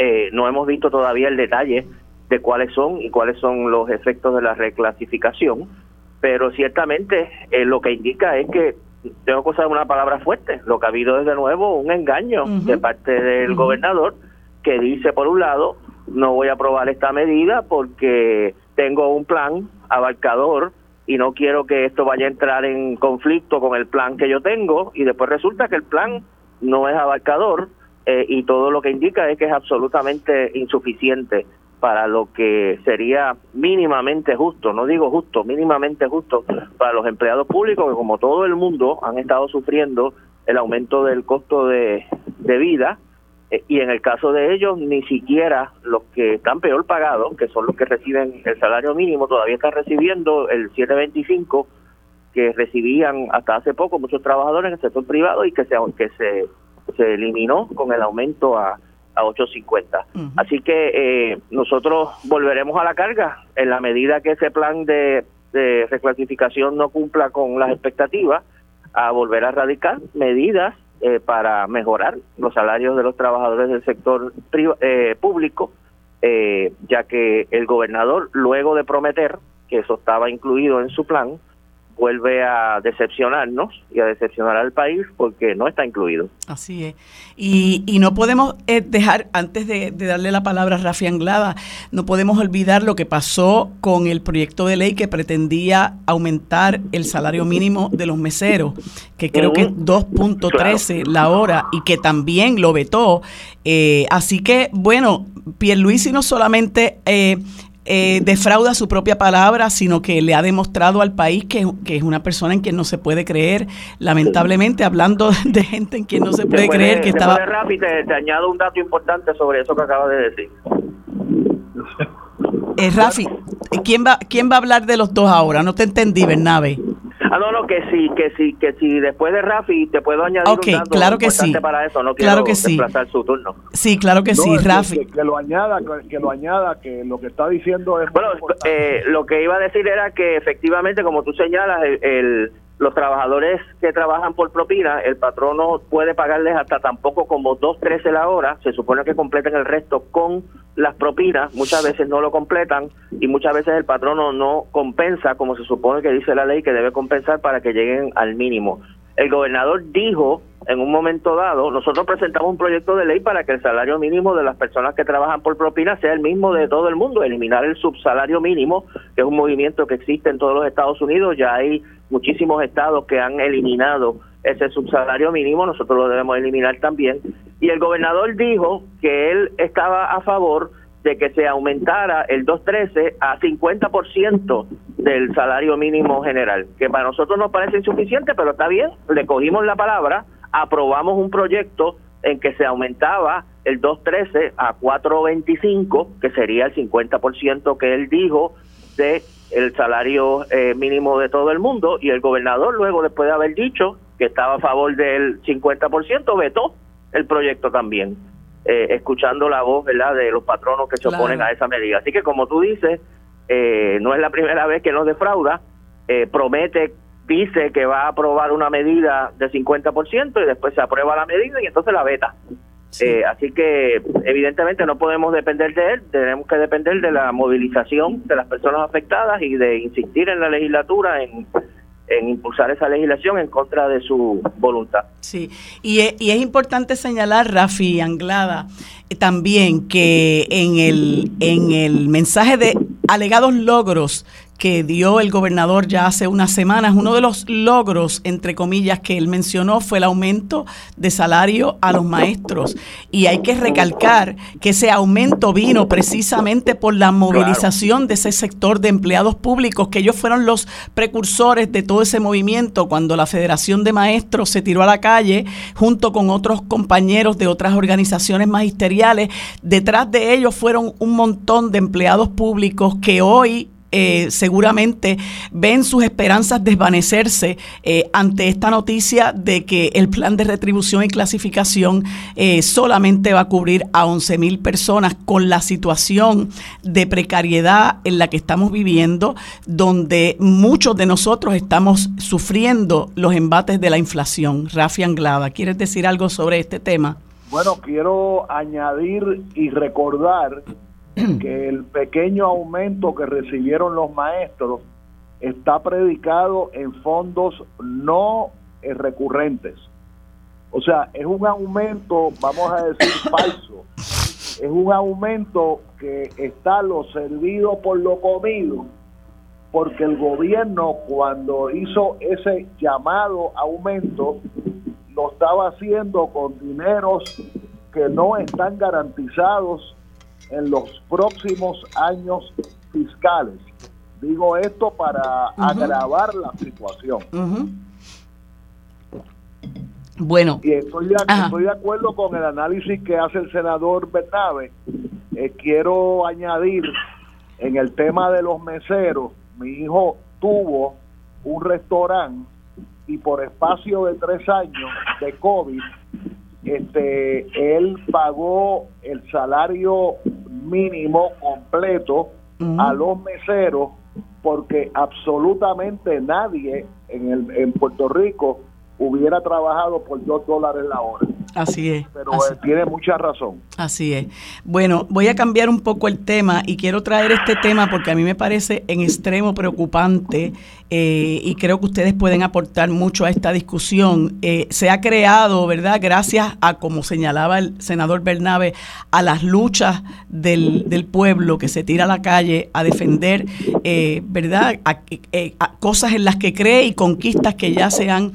eh, no hemos visto todavía el detalle de cuáles son y cuáles son los efectos de la reclasificación, pero ciertamente eh, lo que indica es que tengo que usar una palabra fuerte, lo que ha habido es de nuevo un engaño de parte del gobernador que dice por un lado no voy a aprobar esta medida porque tengo un plan abarcador y no quiero que esto vaya a entrar en conflicto con el plan que yo tengo y después resulta que el plan no es abarcador eh, y todo lo que indica es que es absolutamente insuficiente para lo que sería mínimamente justo, no digo justo, mínimamente justo para los empleados públicos que como todo el mundo han estado sufriendo el aumento del costo de, vida eh, y en el caso de ellos ni siquiera los que están peor pagados, que son los que reciben el salario mínimo, todavía están recibiendo el 725 que recibían hasta hace poco muchos trabajadores en el sector privado y que se, que se se eliminó con el aumento a, a 8.50. Así que eh, nosotros volveremos a la carga en la medida que ese plan de, de reclasificación no cumpla con las expectativas, a volver a radicar medidas eh, para mejorar los salarios de los trabajadores del sector eh, público, ya que el gobernador, luego de prometer que eso estaba incluido en su plan, vuelve a decepcionarnos y a decepcionar al país porque no está incluido. Así es. Y, y no podemos eh, dejar, antes de, darle la palabra a Rafi Anglada, no podemos olvidar lo que pasó con el proyecto de ley que pretendía aumentar el salario mínimo de los meseros, que creo que es 2.13 la hora y que también lo vetó. Eh, así que, bueno, Pierluisi no solamente... Eh, eh, defrauda su propia palabra, sino que le ha demostrado al país que, es una persona en quien no se puede creer. Lamentablemente, hablando de gente en quien no se puede creer que estaba... Rafi, te, te, añado un dato importante sobre eso que acabas de decir. Eh, Rafi, ¿quién va, ¿quién va a hablar de los dos ahora? No te entendí, Bernabe. Ah, no, no, que sí, que sí, que sí, después de Rafi te puedo añadir un dato claro que sí. para eso, no claro que sí. su turno. Sí, claro que sí, Rafi. Que, lo añada, que, lo añada, que lo que está diciendo es... Bueno, eh, lo que iba a decir era que efectivamente, como tú señalas, el los trabajadores que trabajan por propina, el patrono puede pagarles hasta tampoco como 2.13 la hora, se supone que completen el resto con las propinas, muchas veces no lo completan y muchas veces el patrono no compensa como se supone que dice la ley que debe compensar para que lleguen al mínimo. El gobernador dijo en un momento dado, nosotros presentamos un proyecto de ley para que el salario mínimo de las personas que trabajan por propina sea el mismo de todo el mundo, eliminar el subsalario mínimo, que es un movimiento que existe en todos los Estados Unidos, ya hay muchísimos estados que han eliminado ese subsalario mínimo, nosotros lo debemos eliminar también. Y el gobernador dijo que él estaba a favor de que se aumentara el 213 a 50% del salario mínimo general, que para nosotros nos parece insuficiente, pero está bien, le cogimos la palabra, aprobamos un proyecto en que se aumentaba el 213 a 425, que sería el 50% que él dijo de el salario eh, mínimo de todo el mundo y el gobernador luego después de haber dicho que estaba a favor del 50% vetó el proyecto también. Eh, escuchando la voz ¿verdad? de los patronos que se oponen a esa medida. Así que como tú dices, eh, no es la primera vez que nos defrauda, eh, promete, dice que va a aprobar una medida de 50% y después se aprueba la medida y entonces la veta. Así que evidentemente no podemos depender de él, tenemos que depender de la movilización de las personas afectadas y de insistir en la legislatura en en impulsar esa legislación en contra de su voluntad. Sí, y es, y es importante señalar, Rafi Anglada, eh, también que en el, en el mensaje de alegados logros que dio el gobernador ya hace unas semanas, uno de los logros, entre comillas, que él mencionó fue el aumento de salario a los maestros. Y hay que recalcar que ese aumento vino precisamente por la movilización de ese sector de empleados públicos, que ellos fueron los precursores de todo ese movimiento cuando la Federación de Maestros se tiró a la calle junto con otros compañeros de otras organizaciones magisteriales. Detrás de ellos fueron un montón de empleados públicos que hoy eh, seguramente ven sus esperanzas desvanecerse eh, ante esta noticia de que el plan de retribución y clasificación eh, solamente va a cubrir a 11 mil personas con la situación de precariedad en la que estamos viviendo, donde muchos de nosotros estamos sufriendo los embates de la inflación. Rafi Anglada, ¿quieres decir algo sobre este tema? Bueno, quiero añadir y recordar que el pequeño aumento que recibieron los maestros está predicado en fondos no eh, recurrentes. O sea, es un aumento, vamos a decir, falso. Es un aumento que está lo servido por lo comido, porque el gobierno cuando hizo ese llamado aumento, lo estaba haciendo con dineros que no están garantizados en los próximos años fiscales. Digo esto para agravar la situación. Bueno. Y estoy de, estoy de, acuerdo con el análisis que hace el senador Bernabe. Eh, quiero añadir en el tema de los meseros, mi hijo tuvo un restaurante y por espacio de tres años de COVID este, él pagó el salario mínimo completo a los meseros porque absolutamente nadie en, el, en Puerto Rico hubiera trabajado por dos dólares la hora. Así es. Pero tiene mucha razón. Así es. Bueno, voy a cambiar un poco el tema y quiero traer este tema porque a mí me parece en extremo preocupante eh, y creo que ustedes pueden aportar mucho a esta discusión. Eh, se ha creado, ¿verdad? Gracias a, como señalaba el senador Bernabe, a las luchas del, pueblo que se tira a la calle a defender, eh, ¿verdad? A, cosas en las que cree y conquistas que ya se han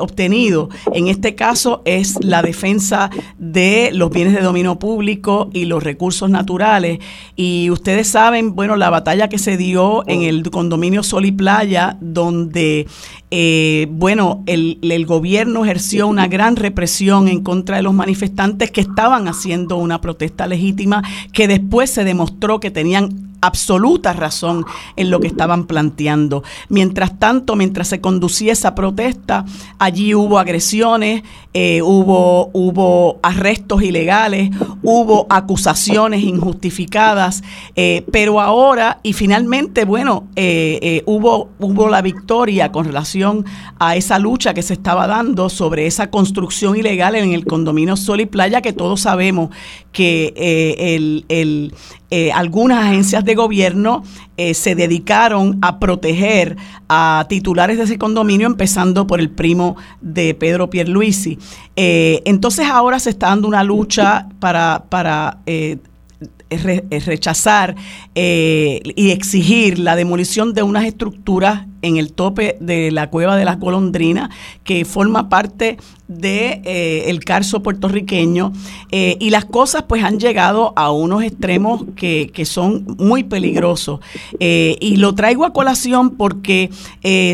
obtenido. En este caso es la defensa de los bienes de dominio público y los recursos naturales. Y ustedes saben, bueno, la batalla que se dio en el condominio Sol y Playa, donde, eh, bueno, el, el gobierno ejerció una gran represión en contra de los manifestantes que estaban haciendo una protesta legítima, que después se demostró que tenían absoluta razón en lo que estaban planteando. Mientras tanto, mientras se conducía esa protesta, allí hubo agresiones, eh, hubo, hubo arrestos ilegales, hubo acusaciones injustificadas, eh, pero ahora y finalmente, bueno, eh, hubo, hubo la victoria con relación a esa lucha que se estaba dando sobre esa construcción ilegal en el condominio Sol y Playa, que todos sabemos que el, el, algunas agencias de gobierno eh, se dedicaron a proteger a titulares de ese condominio, empezando por el primo de Pedro Pierluisi. Eh, entonces ahora se está dando una lucha para, para eh, rechazar y exigir la demolición de unas estructuras en el tope de la cueva de las golondrinas, que forma parte de eh, el carso puertorriqueño eh, y las cosas pues han llegado a unos extremos que, que son muy peligrosos. Eh, y lo traigo a colación porque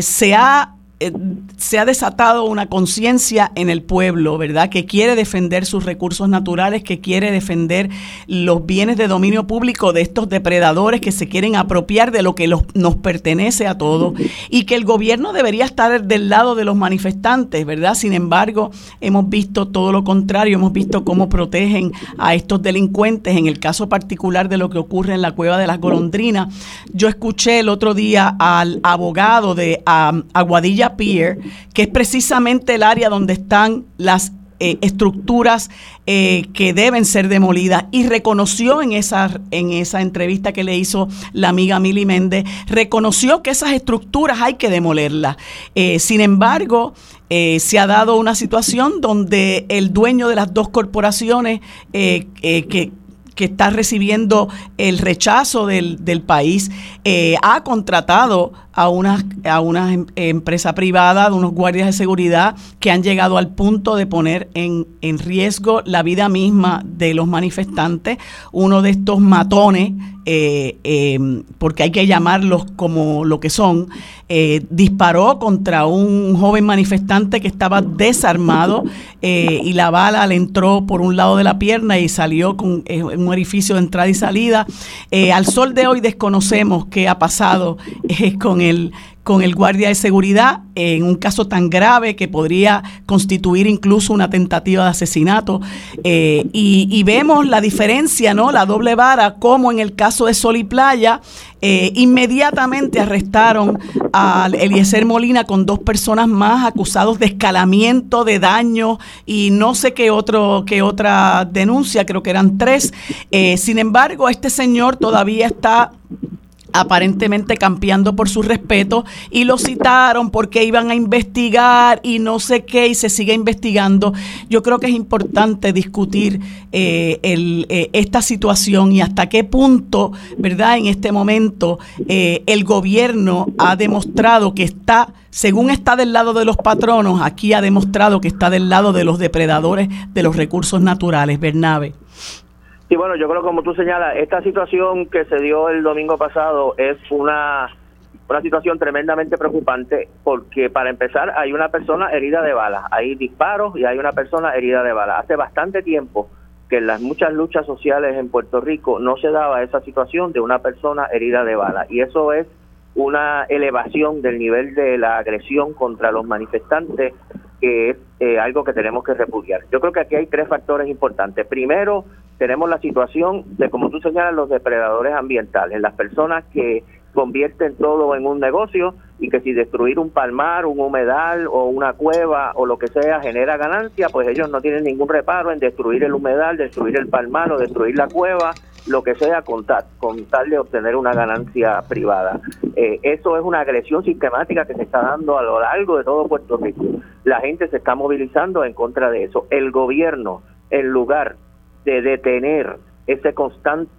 se ha eh, se ha desatado una conciencia en el pueblo, ¿verdad? Que quiere defender sus recursos naturales, que quiere defender los bienes de dominio público de estos depredadores que se quieren apropiar de lo que nos pertenece a todos y que el gobierno debería estar del lado de los manifestantes, ¿verdad? Sin embargo, hemos visto todo lo contrario, hemos visto cómo protegen a estos delincuentes, en el caso particular de lo que ocurre en la cueva de las golondrinas. Yo escuché el otro día al abogado de Aguadilla Pier, que es precisamente el área donde están las eh, estructuras eh, que deben ser demolidas y reconoció en esa, en esa entrevista que le hizo la amiga Mili Méndez, reconoció que esas estructuras hay que demolerlas. Eh, sin embargo, se ha dado una situación donde el dueño de las dos corporaciones que, que está recibiendo el rechazo del, del país, ha contratado a una, a una em, empresa privada, de unos guardias de seguridad que han llegado al punto de poner en, en riesgo la vida misma de los manifestantes. Uno de estos matones, eh, em, porque hay que llamarlos como lo que son, eh, disparó contra un joven manifestante que estaba desarmado eh, y la bala le entró por un lado de la pierna y salió con un orificio de entrada y salida. al sol de hoy desconocemos qué ha pasado con el, con el guardia de seguridad en un caso tan grave que podría constituir incluso una tentativa de asesinato. Eh, y, vemos la diferencia, ¿no? La doble vara, como en el caso de Sol y Playa, eh, inmediatamente arrestaron a Eliezer Molina con dos personas más acusados de escalamiento, de daño y no sé qué, otro, qué otra denuncia, creo que eran tres. Eh, sin embargo, este señor todavía está aparentemente campeando por su respeto y lo citaron porque iban a investigar y no sé qué y se sigue investigando. Yo creo que es importante discutir eh, eh, esta situación y hasta qué punto, ¿verdad? En este momento eh, el gobierno ha demostrado que está, según está del lado de los patronos, aquí ha demostrado que está del lado de los depredadores de los recursos naturales. Bernabe. Sí, bueno, yo creo como tú señalas, esta situación que se dio el domingo pasado es una, una situación tremendamente preocupante porque para empezar hay una persona herida de bala, hay disparos y hay una persona herida de bala. Hace bastante tiempo que en las muchas luchas sociales en Puerto Rico no se daba esa situación de una persona herida de bala y eso es una elevación del nivel de la agresión contra los manifestantes que es eh, algo que tenemos que repudiar. Yo creo que aquí hay tres factores importantes. Primero, tenemos la situación de, como tú señalas, los depredadores ambientales, las personas que convierten todo en un negocio y que si destruir un palmar, un humedal o una cueva o lo que sea genera ganancia, pues ellos no tienen ningún reparo en destruir el humedal, destruir el palmar o destruir la cueva, lo que sea con tal, de obtener una ganancia privada. Eh, eso es una agresión sistemática que se está dando a lo largo de todo Puerto Rico. La gente se está movilizando en contra de eso. El gobierno, en lugar de detener ese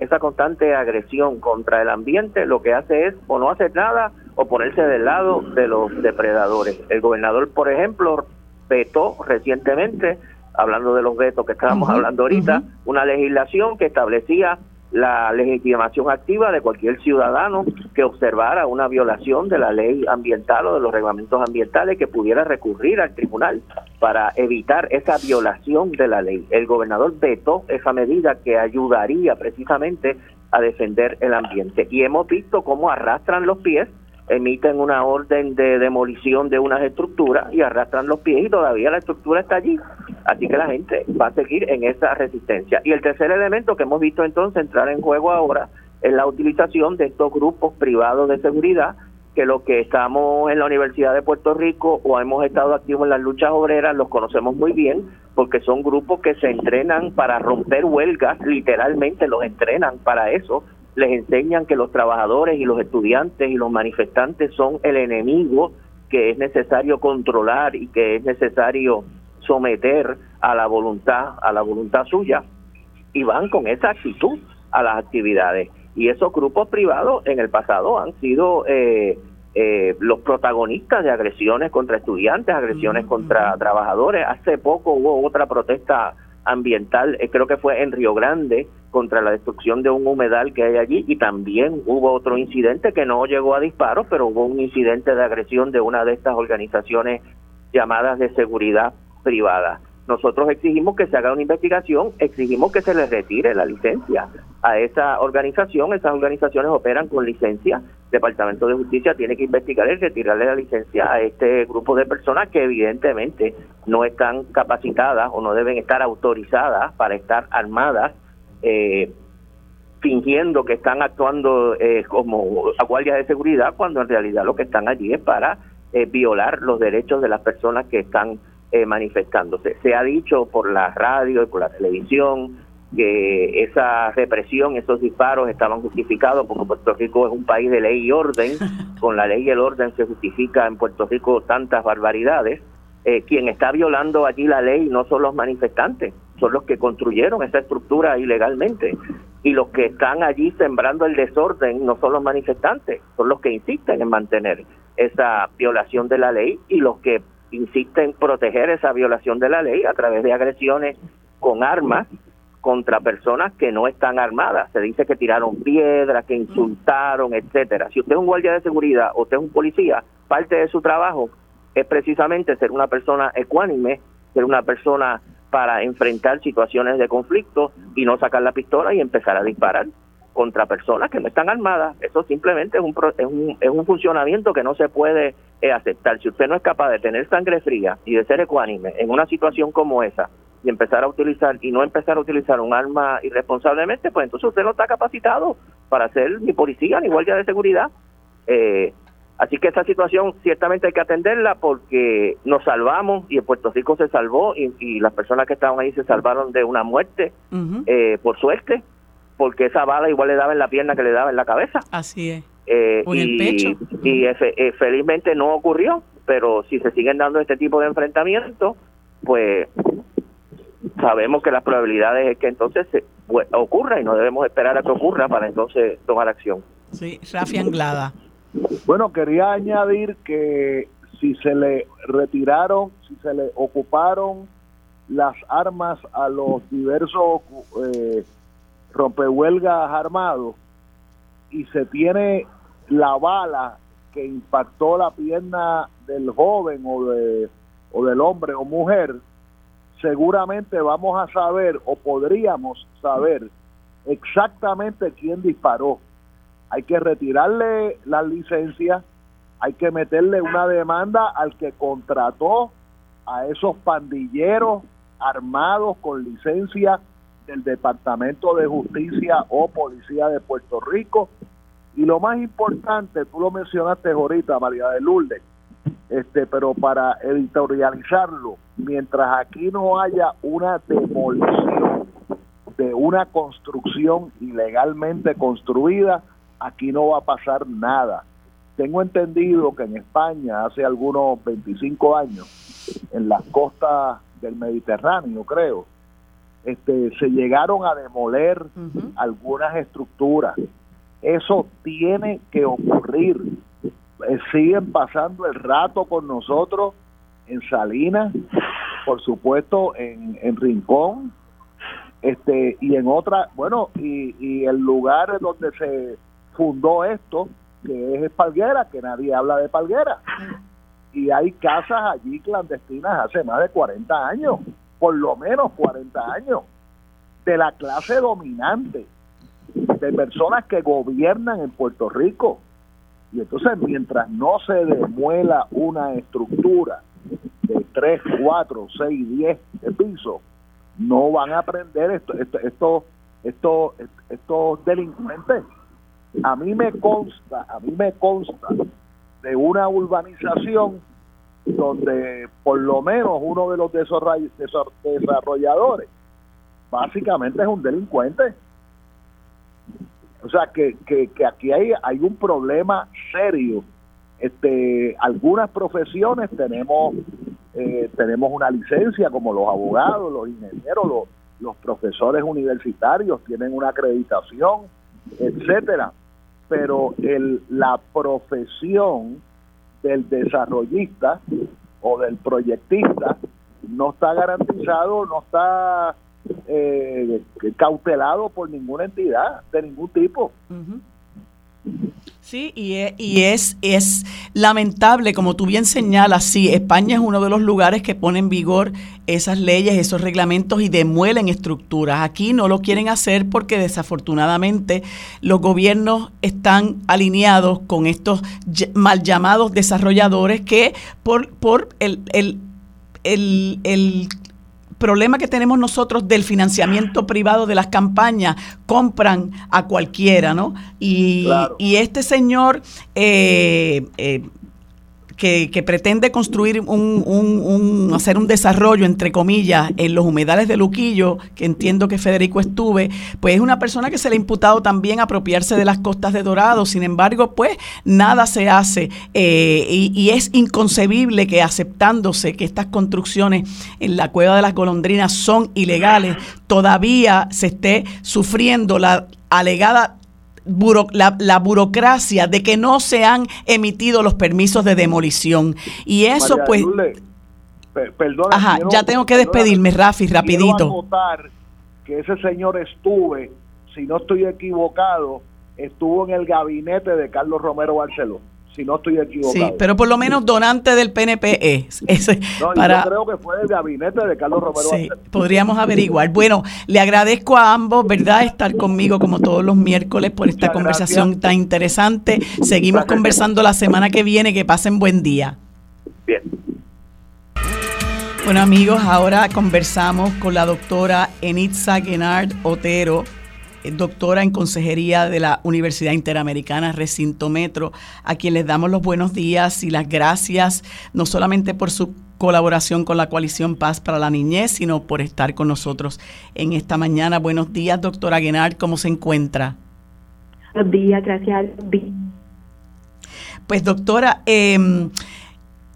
esa constante agresión contra el ambiente, lo que hace es o no hacer nada o ponerse del lado de los depredadores. El gobernador, por ejemplo, vetó recientemente, hablando de los vetos que estábamos hablando ahorita, una legislación que establecía la legitimación activa de cualquier ciudadano que observara una violación de la ley ambiental o de los reglamentos ambientales que pudiera recurrir al tribunal para evitar esa violación de la ley. El gobernador vetó esa medida que ayudaría precisamente a defender el ambiente. Y hemos visto cómo arrastran los pies emiten una orden de demolición de unas estructuras y arrastran los pies y todavía la estructura está allí. Así que la gente va a seguir en esa resistencia. Y el tercer elemento que hemos visto entonces entrar en juego ahora es la utilización de estos grupos privados de seguridad que los que estamos en la Universidad de Puerto Rico o hemos estado activos en las luchas obreras los conocemos muy bien porque son grupos que se entrenan para romper huelgas, literalmente los entrenan para eso, les enseñan que los trabajadores y los estudiantes y los manifestantes son el enemigo que es necesario controlar y que es necesario someter a la voluntad a la voluntad suya y van con esa actitud a las actividades. Y esos grupos privados en el pasado han sido eh, eh, los protagonistas de agresiones contra estudiantes, agresiones contra trabajadores. Hace poco hubo otra protesta ambiental, eh, creo que fue en Río Grande, contra la destrucción de un humedal que hay allí y también hubo otro incidente que no llegó a disparos, pero hubo un incidente de agresión de una de estas organizaciones llamadas de seguridad privada. Nosotros exigimos que se haga una investigación, exigimos que se le retire la licencia a esa organización. Esas organizaciones operan con licencia. Departamento de Justicia tiene que investigar y retirarle la licencia a este grupo de personas que evidentemente no están capacitadas o no deben estar autorizadas para estar armadas, eh, fingiendo que están actuando eh, como guardias de seguridad, cuando en realidad lo que están allí es para eh, violar los derechos de las personas que están eh, manifestándose. Se ha dicho por la radio y por la televisión que esa represión, esos disparos estaban justificados porque Puerto Rico es un país de ley y orden. Con la ley y el orden se justifica en Puerto Rico tantas barbaridades. Eh, quien está violando allí la ley no son los manifestantes, son los que construyeron esa estructura ilegalmente. Y los que están allí sembrando el desorden no son los manifestantes, son los que insisten en mantener esa violación de la ley y los que insiste en proteger esa violación de la ley a través de agresiones con armas contra personas que no están armadas. Se dice que tiraron piedras, que insultaron, etcétera. Si usted es un guardia de seguridad o usted es un policía, parte de su trabajo es precisamente ser una persona ecuánime, ser una persona para enfrentar situaciones de conflicto y no sacar la pistola y empezar a disparar contra personas que no están armadas. Eso simplemente es un, es un, es un funcionamiento que no se puede eh, aceptar. Si usted no es capaz de tener sangre fría y de ser ecuánime en una situación como esa y empezar a utilizar y no empezar a utilizar un arma irresponsablemente, pues entonces usted no está capacitado para ser ni policía ni guardia de seguridad. Eh, así que esa situación ciertamente hay que atenderla porque nos salvamos y en Puerto Rico se salvó y, las personas que estaban ahí se salvaron de una muerte, eh, por suerte porque esa bala igual le daba en la pierna que le daba en la cabeza. Así es. Eh, y, el pecho. Y eh, felizmente no ocurrió, pero si se siguen dando este tipo de enfrentamientos, pues sabemos que las probabilidades es que entonces se, pues, ocurra y no debemos esperar a que ocurra para entonces tomar acción. Sí, Rafi Anglada. Bueno, quería añadir que si se le retiraron, si se le ocuparon las armas a los diversos eh, rompehuelgas armados y se tiene la bala que impactó la pierna del joven o, de, o del hombre o mujer, seguramente vamos a saber o podríamos saber exactamente quién disparó. Hay que retirarle la licencia, hay que meterle una demanda al que contrató a esos pandilleros armados con licencia del Departamento de Justicia o Policía de Puerto Rico. Y lo más importante, tú lo mencionaste ahorita, María de Lourdes, este, pero para editorializarlo, mientras aquí no haya una demolición de una construcción ilegalmente construida, aquí no va a pasar nada. Tengo entendido que en España hace algunos 25 años, en las costas del Mediterráneo, creo, este, se llegaron a demoler algunas estructuras. Eso tiene que ocurrir. Eh, siguen pasando el rato con nosotros en Salinas, por supuesto en, en Rincón, este y en otra, bueno, y, y el lugar donde se fundó esto, que es Palguera, que nadie habla de Palguera. Y hay casas allí clandestinas hace más de 40 años por lo menos 40 años, de la clase dominante, de personas que gobiernan en Puerto Rico. Y entonces mientras no se demuela una estructura de 3, 4, 6, 10 de piso, no van a aprender esto, esto, esto, estos delincuentes. A mí me consta, a mí me consta de una urbanización donde por lo menos uno de los desarrolladores básicamente es un delincuente. O sea que, que, aquí hay, hay un problema serio. Este, algunas profesiones tenemos eh, tenemos una licencia como los abogados, los ingenieros, los, los profesores universitarios tienen una acreditación, etcétera. Pero el, la profesión del desarrollista o del proyectista no está garantizado, no está eh, cautelado por ninguna entidad de ningún tipo. Sí, y es, y es, es lamentable, como tú bien señalas, sí, España es uno de los lugares que pone en vigor esas leyes, esos reglamentos y demuelen estructuras. Aquí no lo quieren hacer porque desafortunadamente los gobiernos están alineados con estos mal llamados desarrolladores que por, por el, el, el, el problema que tenemos nosotros del financiamiento privado de las campañas, compran a cualquiera, ¿no? Y, y este señor eh, eh, que, pretende construir un, un, hacer un desarrollo, entre comillas, en los humedales de Luquillo, que entiendo que Federico estuve, pues es una persona que se le ha imputado también apropiarse de las costas de Dorado. Sin embargo, pues nada se hace eh, y, y, es inconcebible que aceptándose que estas construcciones en la cueva de las golondrinas son ilegales, todavía se esté sufriendo la alegada la, burocracia de que no se han emitido los permisos de demolición. Y eso pues... perdona, Ajá, ya tengo que despedirme, Rafi, rapidito. que ese señor estuve, si no estoy equivocado, estuvo en el gabinete de Carlos Romero Barceló si no estoy equivocado. Sí, pero por lo menos donante del PNP es. Ese, no, yo creo que fue del gabinete de Carlos Romero. Sí, podríamos averiguar. Bueno, le agradezco a ambos, ¿verdad?, estar conmigo como todos los miércoles por esta conversación tan interesante. Seguimos conversando la semana que viene. Que pasen buen día. Bien. Bueno amigos, ahora conversamos con la doctora Enitza Guenard Otero doctora en consejería de la Universidad Interamericana Recinto Metro, a quien les damos los buenos días y las gracias, no solamente por su colaboración con la coalición Paz para la Niñez, sino por estar con nosotros en esta mañana. Buenos días, doctora Guenard, ¿cómo se encuentra? Buenos días, gracias. Pues doctora, em,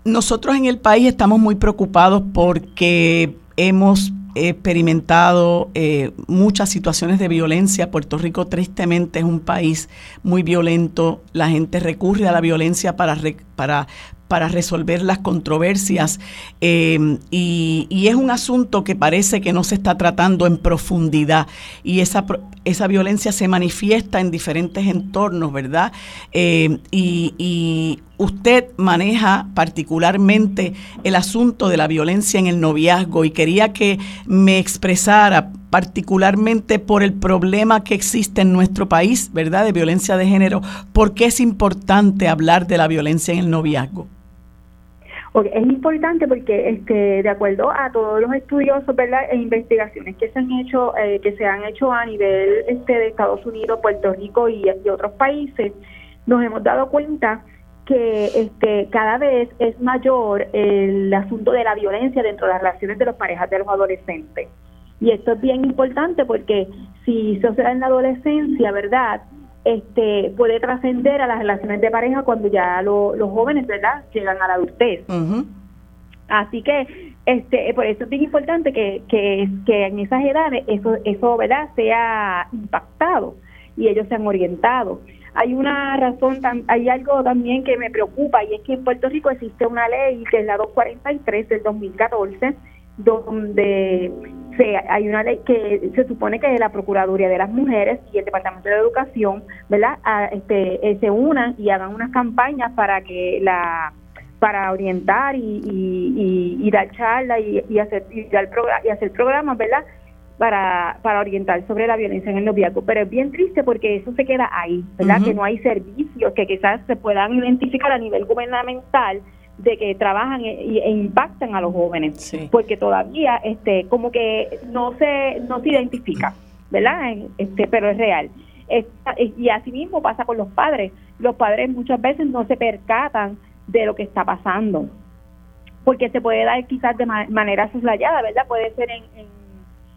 nosotros en el país estamos muy preocupados porque hemos experimentado eh, muchas situaciones de violencia. Puerto Rico tristemente es un país muy violento. La gente recurre a la violencia para, para, para resolver las controversias eh, y, y, es un asunto que parece que no se está tratando en profundidad y esa, esa violencia se manifiesta en diferentes entornos, ¿verdad? Eh, y, usted maneja particularmente el asunto de la violencia en el noviazgo y quería que me expresara particularmente por el problema que existe en nuestro país, ¿verdad? De violencia de género, ¿por qué es importante hablar de la violencia en el noviazgo? es importante porque este de acuerdo a todos los estudiosos verdad e investigaciones que se han hecho eh, que se han hecho a nivel este de Estados Unidos Puerto Rico y, otros países nos hemos dado cuenta que este cada vez es mayor el asunto de la violencia dentro de las relaciones de las parejas de los adolescentes. Y esto es bien importante porque si se da en la adolescencia verdad este puede trascender a las relaciones de pareja cuando ya los jóvenes verdad llegan a la adultez. Así que este por eso es bien importante que, que, que en esas edades eso eso verdad sea impactado y ellos sean orientados hay una razón hay algo también que me preocupa y es que en Puerto Rico existe una ley que es la 243 del 2014 donde se, hay una ley que se supone que la Procuraduría de las Mujeres y el Departamento de Educación, ¿verdad? este, eh, se unan y hagan unas campañas para que la para orientar y, y, dar charlas y, hacer y, dar y hacer programas, ¿verdad? Para, para orientar sobre la violencia en el noviazgo. Pero es bien triste porque eso se queda ahí, ¿verdad? Que no hay servicios que quizás se puedan identificar a nivel gubernamental de que trabajan e, e, impactan a los jóvenes porque todavía este como que no se no se identifica verdad este pero es real. Y así mismo pasa con los padres. Los padres muchas veces no se percatan de lo que está pasando porque se puede dar quizás de manera soslayada verdad puede ser en,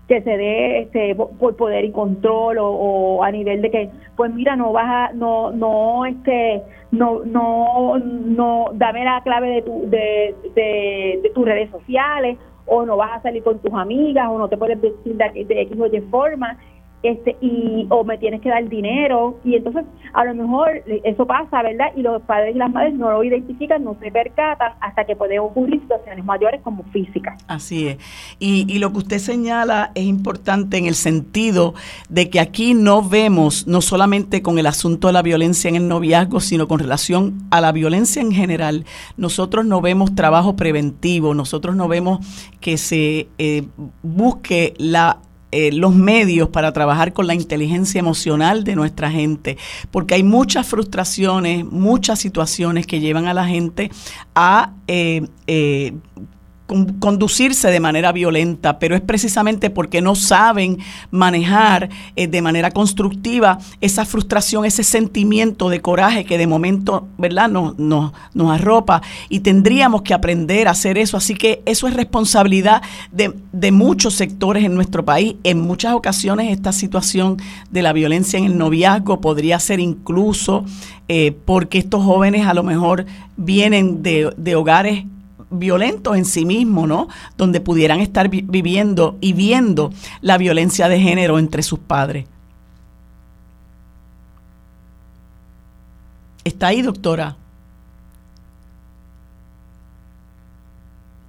que se dé este por poder y control o, a nivel de que pues mira no vas a no no este no no no dame la clave de tu de, de, tus redes sociales o no vas a salir con tus amigas o no te puedes decir de, de X o Y forma este y o me tienes que dar dinero. Y entonces a lo mejor eso pasa verdad y los padres y las madres no lo identifican no se percatan hasta que pueden ocurrir situaciones mayores como físicas. Así es. Y, y lo que usted señala es importante en el sentido de que aquí no vemos no solamente con el asunto de la violencia en el noviazgo sino con relación a la violencia en general nosotros no vemos trabajo preventivo nosotros no vemos que se eh, busque la eh, los medios para trabajar con la inteligencia emocional de nuestra gente, porque hay muchas frustraciones, muchas situaciones que llevan a la gente a eh, eh, conducirse de manera violenta, pero es precisamente porque no saben manejar eh, de manera constructiva esa frustración, ese sentimiento de coraje que de momento, ¿verdad?, nos, nos, nos arropa y tendríamos que aprender a hacer eso. Así que eso es responsabilidad de, de muchos sectores en nuestro país. En muchas ocasiones esta situación de la violencia en el noviazgo podría ser incluso eh, porque estos jóvenes a lo mejor vienen de, de hogares violentos en sí mismos, ¿no? Donde pudieran estar viviendo y viendo la violencia de género entre sus padres. ¿Está ahí, doctora?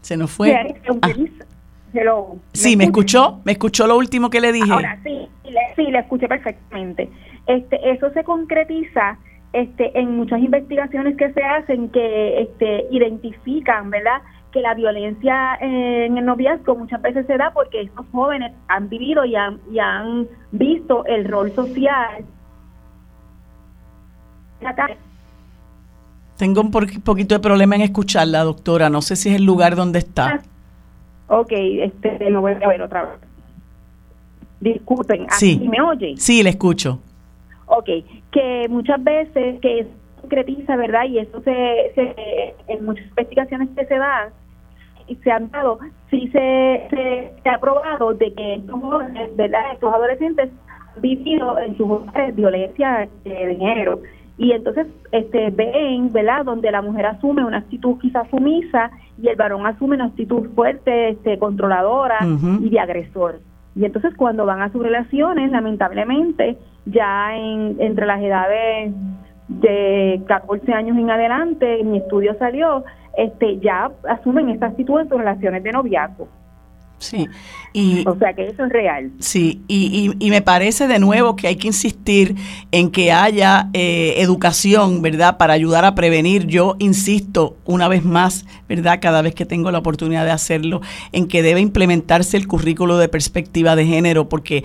Se nos fue. Ah. Sí, ¿me escuchó? ¿Me escuchó lo último que le dije? Ahora sí, sí, le escuché perfectamente. Este, eso se concretiza este, en muchas investigaciones que se hacen que este, identifican, ¿verdad? que la violencia en el noviazgo muchas veces se da porque estos jóvenes han vivido y han, y han visto el rol social. Tengo un poquito de problema en escucharla, doctora. No sé si es el lugar donde está. Ok, este, no voy a ver otra vez. Disculpen, ¿así me oye? Sí, le escucho. Ok, que muchas veces que se concretiza, ¿verdad? Y eso se, se en muchas investigaciones que se dan, y se han dado, sí se, se, ha probado de que estos jóvenes, ¿verdad? Estos adolescentes han vivido en sus hogares violencia de género y entonces este ven, ¿verdad? Donde la mujer asume una actitud quizás sumisa y el varón asume una actitud fuerte, este controladora y de agresor. Y entonces cuando van a sus relaciones, lamentablemente, ya en, entre las edades de 14 años en adelante, mi estudio salió, este ya asumen esta actitud en sus relaciones de noviazgo. Sí, y, o sea que eso es real. Sí, y, y, me parece de nuevo que hay que insistir en que haya eh, educación, ¿verdad? Para ayudar a prevenir. Yo insisto una vez más, ¿verdad? Cada vez que tengo la oportunidad de hacerlo, en que debe implementarse el currículo de perspectiva de género, porque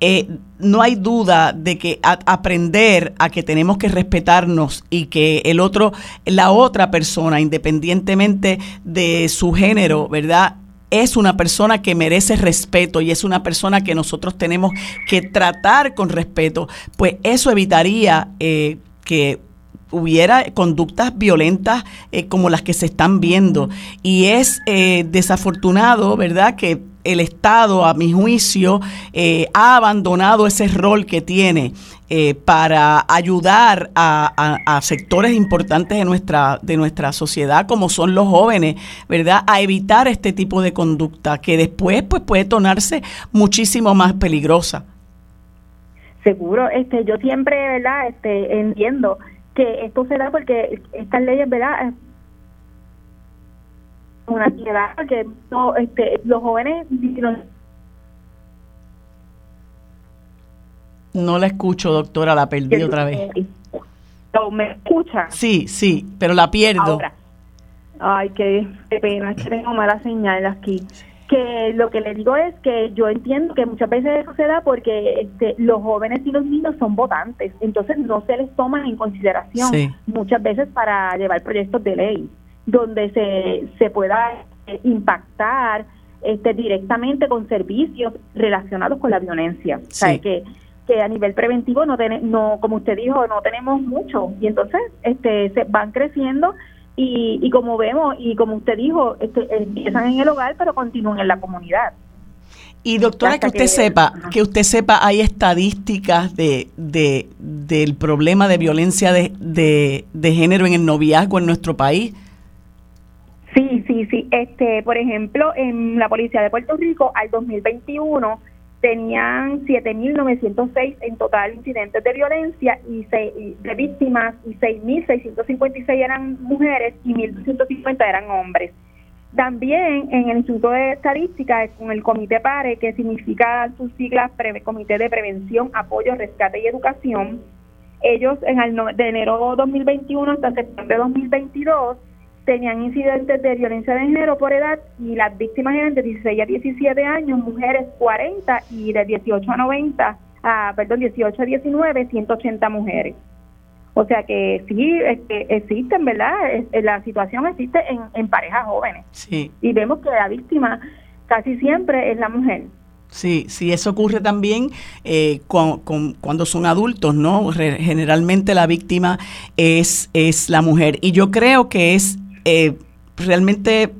eh, no hay duda de que aprender a que tenemos que respetarnos y que el otro, la otra persona, independientemente de su género, ¿verdad? Es una persona que merece respeto y es una persona que nosotros tenemos que tratar con respeto, pues eso evitaría eh, que hubiera conductas violentas eh, como las que se están viendo. Y es desafortunado, ¿verdad?, que el Estado, a mi juicio, eh, ha abandonado ese rol que tiene eh, para ayudar a, sectores importantes de nuestra, de nuestra sociedad, como son los jóvenes, ¿verdad? A evitar este tipo de conducta que después pues, puede tornarse muchísimo más peligrosa. Seguro, este, yo siempre, ¿verdad? Este, entiendo que esto se da porque estas leyes, ¿verdad? una ansiedad porque no, este, los jóvenes la escucho, doctora, la perdí otra vez. ¿Me escucha? Sí, sí, pero la pierdo. Ay, qué, pena, que tengo mala señal aquí. Que lo que le digo es que yo entiendo que muchas veces eso se da porque este, los jóvenes y los niños son votantes, entonces no se les toma en consideración muchas veces para llevar proyectos de ley donde se, se pueda eh, impactar este, directamente con servicios relacionados con la violencia. O sea, que, que a nivel preventivo no, no como usted dijo, no tenemos mucho. Y entonces este, se van creciendo y, y como vemos, y como usted dijo, este, empiezan en el hogar, pero continúan en la comunidad. Y doctora, que usted sepa, que usted sepa, hay estadísticas de, de del problema de violencia de, de, de, género en el noviazgo en nuestro país. Sí, sí, sí. Este, por ejemplo, en la policía de Puerto Rico al 2021 tenían 7.906 en total incidentes de violencia y de víctimas y 6.656 eran mujeres y 1.250 eran hombres. También en el Instituto de Estadística, con el Comité PARE, que significa sus siglas Comité de Prevención, Apoyo, Rescate y Educación, ellos en el de enero 2021 hasta septiembre de 2022 tenían incidentes de violencia de género por edad y las víctimas eran de 16 a 17 años, mujeres 40 y de 18 a 90, a, perdón, 18 a 19, 180 mujeres. O sea que sí, este, existen, ¿verdad? la situación existe en, en parejas jóvenes. Sí. Y vemos que la víctima casi siempre es la mujer. Sí, sí, eso ocurre también eh, con, cuando son adultos, ¿no? generalmente la víctima es, es la mujer. Y yo creo que es eh, realmente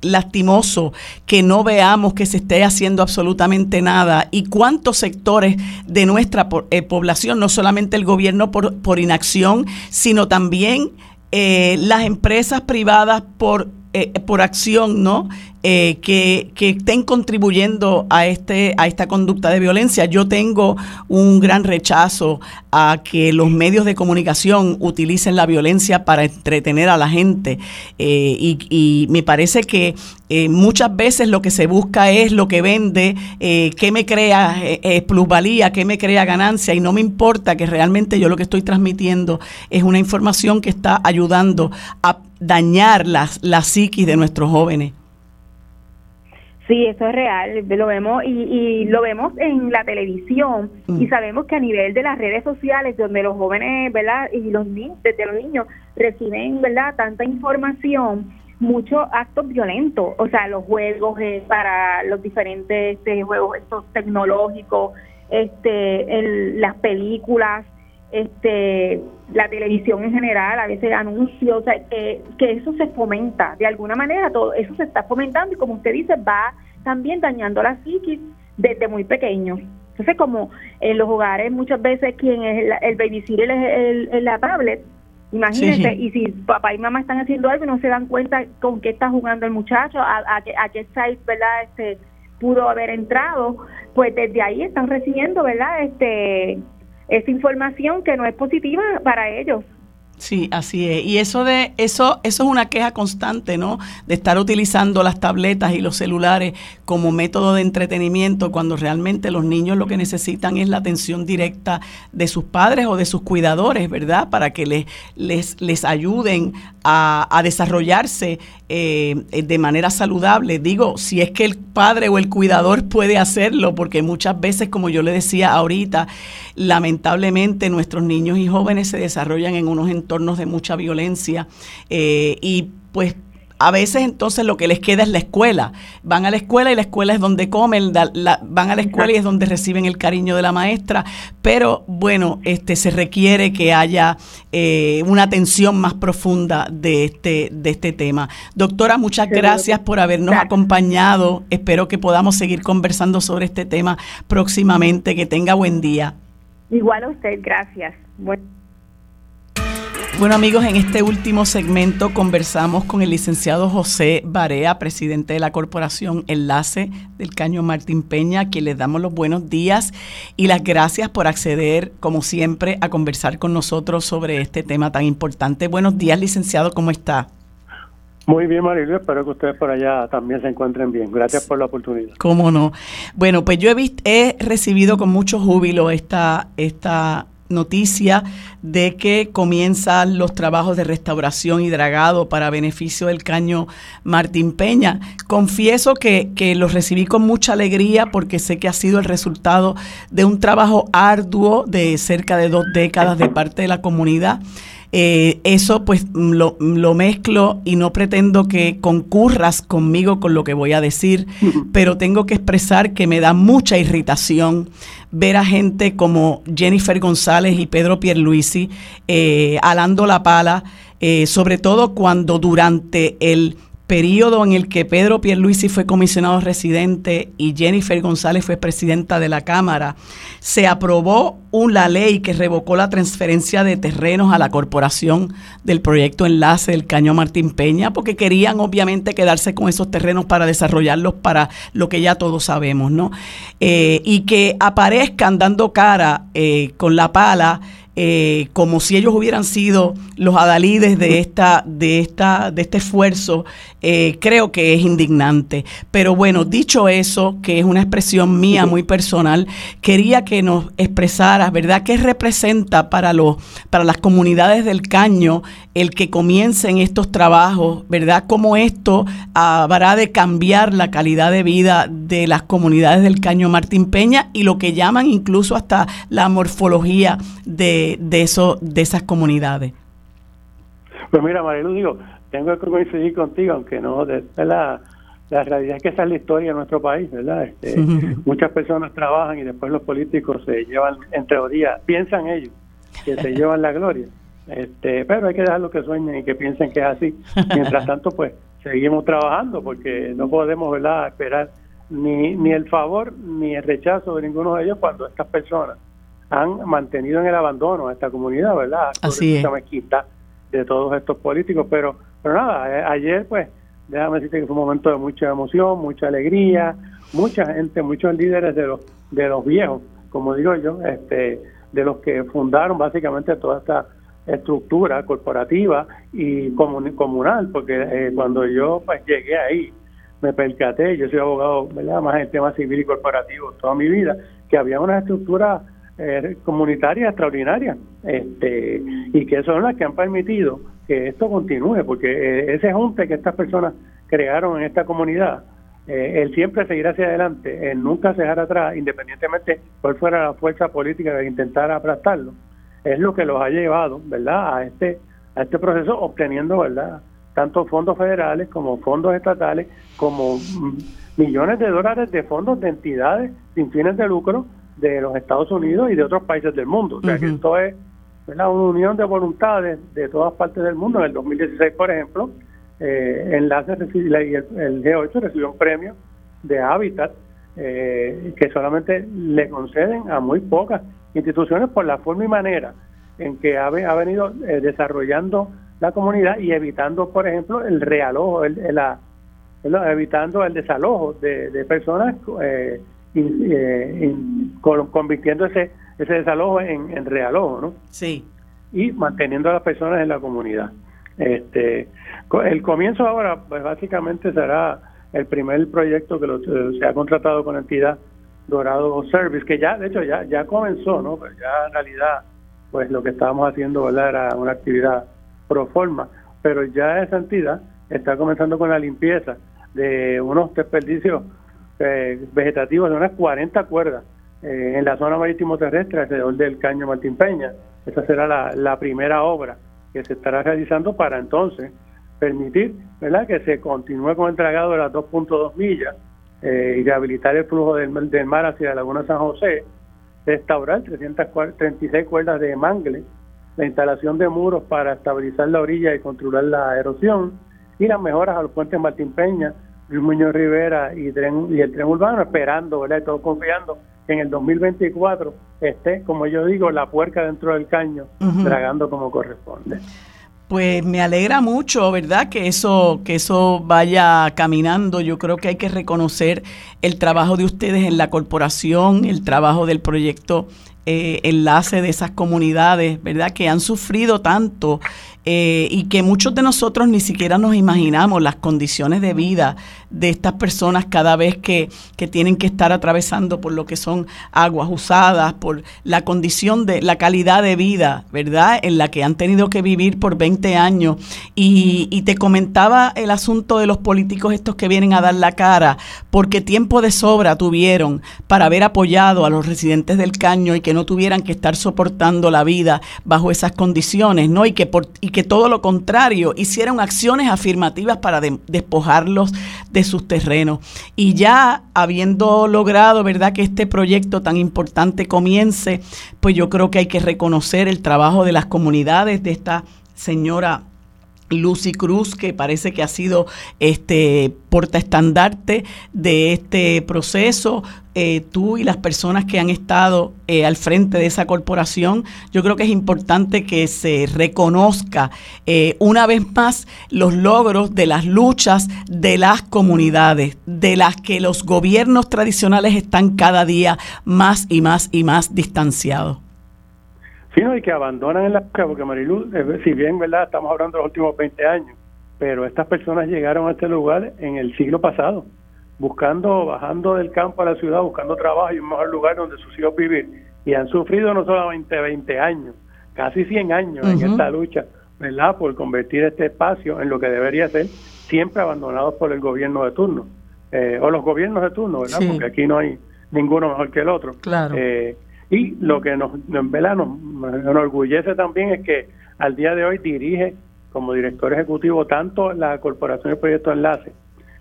lastimoso que no veamos que se esté haciendo absolutamente nada y cuántos sectores de nuestra eh, población, no solamente el gobierno por, por inacción, sino también eh, las empresas privadas por, por acción, ¿no? Eh, que, estén contribuyendo a, este, a esta conducta de violencia. Yo tengo un gran rechazo a que los medios de comunicación utilicen la violencia para entretener a la gente eh, y, me parece que eh, muchas veces lo que se busca es lo que vende, qué me crea plusvalía, qué me crea ganancia y no me importa que realmente yo lo que estoy transmitiendo es una información que está ayudando a dañar las, la psiquis de nuestros jóvenes. Sí, eso es real, lo vemos y, y lo vemos en la televisión y mm. sabemos que a nivel de las redes sociales donde los jóvenes, ¿verdad? Y los niños, desde los niños reciben, ¿verdad? Tanta información, muchos actos violentos, o sea, los juegos eh, para los diferentes este, juegos estos tecnológicos, este, el, las películas, este, la televisión en general, a veces anuncios, o sea, que, que eso se fomenta, de alguna manera todo eso se está fomentando y como usted dice, va también dañando la psiquis desde muy pequeño. Entonces, como en los hogares muchas veces quien es el, el babysitter es el, la tablet, imagínese, y si papá y mamá están haciendo algo y no se dan cuenta con qué está jugando el muchacho, a, a, a qué site, ¿verdad? Este, pudo haber entrado, pues desde ahí están recibiendo, ¿verdad? Este esa información que no es positiva para ellos. Sí, así es. Y eso de eso eso es una queja constante, ¿no? De estar utilizando las tabletas y los celulares como método de entretenimiento cuando realmente los niños lo que necesitan es la atención directa de sus padres o de sus cuidadores, ¿verdad? Para que les les, les ayuden a, a desarrollarse eh, de manera saludable. Digo, si es que el padre o el cuidador puede hacerlo, porque muchas veces, como yo le decía ahorita, lamentablemente nuestros niños y jóvenes se desarrollan en unos entornos de mucha violencia eh, y pues a veces entonces lo que les queda es la escuela. Van a la escuela y la escuela es donde comen, van a la escuela y es donde reciben el cariño de la maestra, pero bueno, este se requiere que haya eh, una atención más profunda de este, de este tema. Doctora, muchas gracias por habernos acompañado. Espero que podamos seguir conversando sobre este tema próximamente. Que tenga buen día. Igual a usted, gracias. Bueno amigos, en este último segmento conversamos con el licenciado José Barea, presidente de la Corporación Enlace del Caño Martín Peña, a quien les damos los buenos días y las gracias por acceder, como siempre, a conversar con nosotros sobre este tema tan importante. Buenos días, licenciado, ¿cómo está? Muy bien, Marilu, espero que ustedes por allá también se encuentren bien. Gracias por la oportunidad. ¿Cómo no? Bueno, pues yo he, visto, he recibido con mucho júbilo esta, esta noticia de que comienzan los trabajos de restauración y dragado para beneficio del caño Martín Peña. Confieso que, que los recibí con mucha alegría porque sé que ha sido el resultado de un trabajo arduo de cerca de dos décadas de parte de la comunidad. Eh, eso pues lo, lo, mezclo y no pretendo que concurras conmigo con lo que voy a decir, pero tengo que expresar que me da mucha irritación ver a gente como Jennifer González y Pedro Pierluisi eh, alando la pala, eh, sobre todo cuando durante el periodo en el que Pedro Pierluisi fue comisionado residente y Jennifer González fue presidenta de la Cámara, se aprobó una ley que revocó la transferencia de terrenos a la corporación del proyecto Enlace del Caño Martín Peña, porque querían obviamente quedarse con esos terrenos para desarrollarlos para lo que ya todos sabemos, ¿no? Eh, y que aparezcan dando cara eh, con la pala eh, como si ellos hubieran sido los adalides de esta, de esta, de este esfuerzo, eh, creo que es indignante. Pero bueno, dicho eso, que es una expresión mía muy personal, quería que nos expresaras, ¿verdad?, qué representa para los, para las comunidades del caño el que comiencen estos trabajos, ¿verdad? Cómo esto habrá de cambiar la calidad de vida de las comunidades del Caño Martín Peña y lo que llaman incluso hasta la morfología de, de, eso, de esas comunidades. Pues mira, Marilu, digo, tengo que coincidir contigo, aunque no, de, la, la realidad es que esa es la historia de nuestro país, ¿verdad? Este, muchas personas trabajan y después los políticos se llevan, en teoría, piensan ellos que se llevan la gloria este, pero hay que dejarlo que sueñen y que piensen que es así. Mientras tanto, pues seguimos trabajando porque no podemos ¿verdad? esperar ni, ni el favor ni el rechazo de ninguno de ellos cuando estas personas han mantenido en el abandono a esta comunidad, ¿verdad? Así es. mezquita de todos estos políticos. Pero, pero nada, ayer, pues, déjame decirte que fue un momento de mucha emoción, mucha alegría, mucha gente, muchos líderes de los, de los viejos, como digo yo, este, de los que fundaron básicamente toda esta estructura corporativa y comunal, porque eh, cuando yo pues, llegué ahí, me percaté, yo soy abogado, ¿verdad? más en el tema civil y corporativo toda mi vida, que había una estructura eh, comunitaria extraordinaria este, y que son las que han permitido que esto continúe, porque eh, ese junte que estas personas crearon en esta comunidad, eh, él siempre seguirá hacia adelante, él nunca se atrás, independientemente cuál fuera la fuerza política que intentara aplastarlo es lo que los ha llevado, ¿verdad?, a este, a este proceso obteniendo, ¿verdad?, tanto fondos federales como fondos estatales, como millones de dólares de fondos de entidades sin fines de lucro de los Estados Unidos y de otros países del mundo. O sea que esto es una unión de voluntades de todas partes del mundo. En el 2016, por ejemplo, eh, Enlace y el, G8 recibió un premio de Hábitat eh, que solamente le conceden a muy pocas instituciones por la forma y manera en que ha, ha venido eh, desarrollando la comunidad y evitando, por ejemplo, el realojo, el, evitando el desalojo de, personas, eh, eh convirtiendo ese, ese desalojo en, en, realojo, ¿no? Sí. Y manteniendo a las personas en la comunidad. Este, el comienzo ahora, pues básicamente será el primer proyecto que se ha contratado con entidad Dorado Service, que ya, de hecho, ya, ya comenzó, ¿no? Pero ya en realidad, pues lo que estábamos haciendo, ¿verdad? Era una actividad pro forma, pero ya esa entidad está comenzando con la limpieza de unos desperdicios eh, vegetativos de unas 40 cuerdas eh, en la zona marítimo terrestre alrededor del Caño Martín Peña. Esa será la, primera obra que se estará realizando para entonces permitir ¿verdad? que se continúe con el tragado de las 2.2 millas eh, y rehabilitar el flujo del, del, mar hacia la Laguna San José, restaurar 336 cuerdas de mangle, la instalación de muros para estabilizar la orilla y controlar la erosión, y las mejoras a los puentes Martín Peña, Luis Muñoz Rivera y, tren, y el tren urbano, esperando, ¿verdad? Todos confiando que en el 2024 esté, como yo digo, la puerca dentro del caño, tragando como corresponde. Pues me alegra mucho, ¿verdad? Que eso, que eso vaya caminando. Yo creo que hay que reconocer el trabajo de ustedes en la corporación, el trabajo del proyecto eh, enlace de esas comunidades, ¿verdad? Que han sufrido tanto eh, y que muchos de nosotros ni siquiera nos imaginamos las condiciones de vida de estas personas cada vez que, que, tienen que estar atravesando por lo que son aguas usadas, por la condición de la calidad de vida, ¿verdad? En la que han tenido que vivir por 20 años. Y, y te comentaba el asunto de los políticos estos que vienen a dar la cara, porque tiempo de sobra tuvieron para haber apoyado a los residentes del caño y que no tuvieran que estar soportando la vida bajo esas condiciones, ¿no? Y que, por, y que todo lo contrario, hicieron acciones afirmativas para despojarlos de sus terrenos. Y ya habiendo logrado, ¿verdad?, que este proyecto tan importante comience, pues yo creo que hay que reconocer el trabajo de las comunidades, de esta señora Lucy Cruz, que parece que ha sido este portaestandarte de este proceso, eh, tú y las personas que han estado eh, al frente de esa corporación, yo creo que es importante que se reconozca eh, una vez más los logros de las luchas de las comunidades, de las que los gobiernos tradicionales están cada día más y más y más distanciados sino y que abandonan en la porque Marilu, eh, si bien verdad estamos hablando de los últimos 20 años, pero estas personas llegaron a este lugar en el siglo pasado, buscando, bajando del campo a la ciudad, buscando trabajo y un mejor lugar donde sus hijos vivir, y han sufrido no solamente 20 años, casi 100 años en esta lucha, ¿verdad?, por convertir este espacio en lo que debería ser, siempre abandonado por el gobierno de turno, eh, o los gobiernos de turno, ¿verdad?, porque aquí no hay ninguno mejor que el otro. Claro. Eh, y lo que nos, nos, nos, enorgullece también es que al día de hoy dirige como director ejecutivo tanto la Corporación de Proyectos Enlace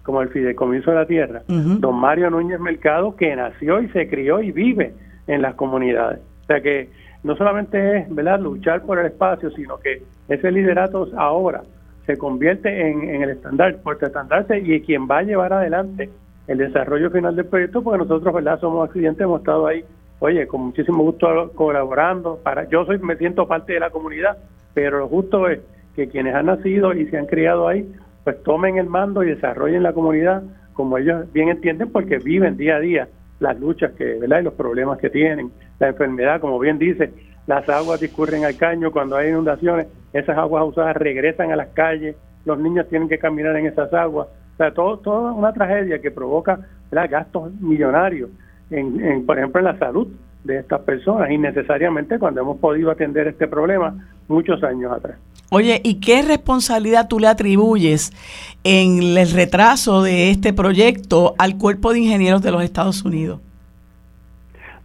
como el Fideicomiso de la Tierra, don Mario Núñez Mercado, que nació y se crió y vive en las comunidades. O sea que no solamente es ¿verdad? luchar por el espacio, sino que ese liderato ahora se convierte en, en el estándar, por estandarte y quien va a llevar adelante el desarrollo final del proyecto, porque nosotros verdad somos accidentes, hemos estado ahí oye, con muchísimo gusto colaborando. Para, yo soy, me siento parte de la comunidad, pero lo justo es que quienes han nacido y se han criado ahí, pues tomen el mando y desarrollen la comunidad como ellos bien entienden, porque viven día a día las luchas que, ¿verdad? Y los problemas que tienen, la enfermedad, como bien dice, las aguas discurren al caño cuando hay inundaciones, esas aguas usadas regresan a las calles, los niños tienen que caminar en esas aguas, o sea, todo, toda una tragedia que provoca gastos millonarios en, por ejemplo, en la salud de estas personas, innecesariamente cuando hemos podido atender este problema muchos años atrás. Oye, ¿y qué responsabilidad tú le atribuyes en el retraso de este proyecto al Cuerpo de Ingenieros de los Estados Unidos?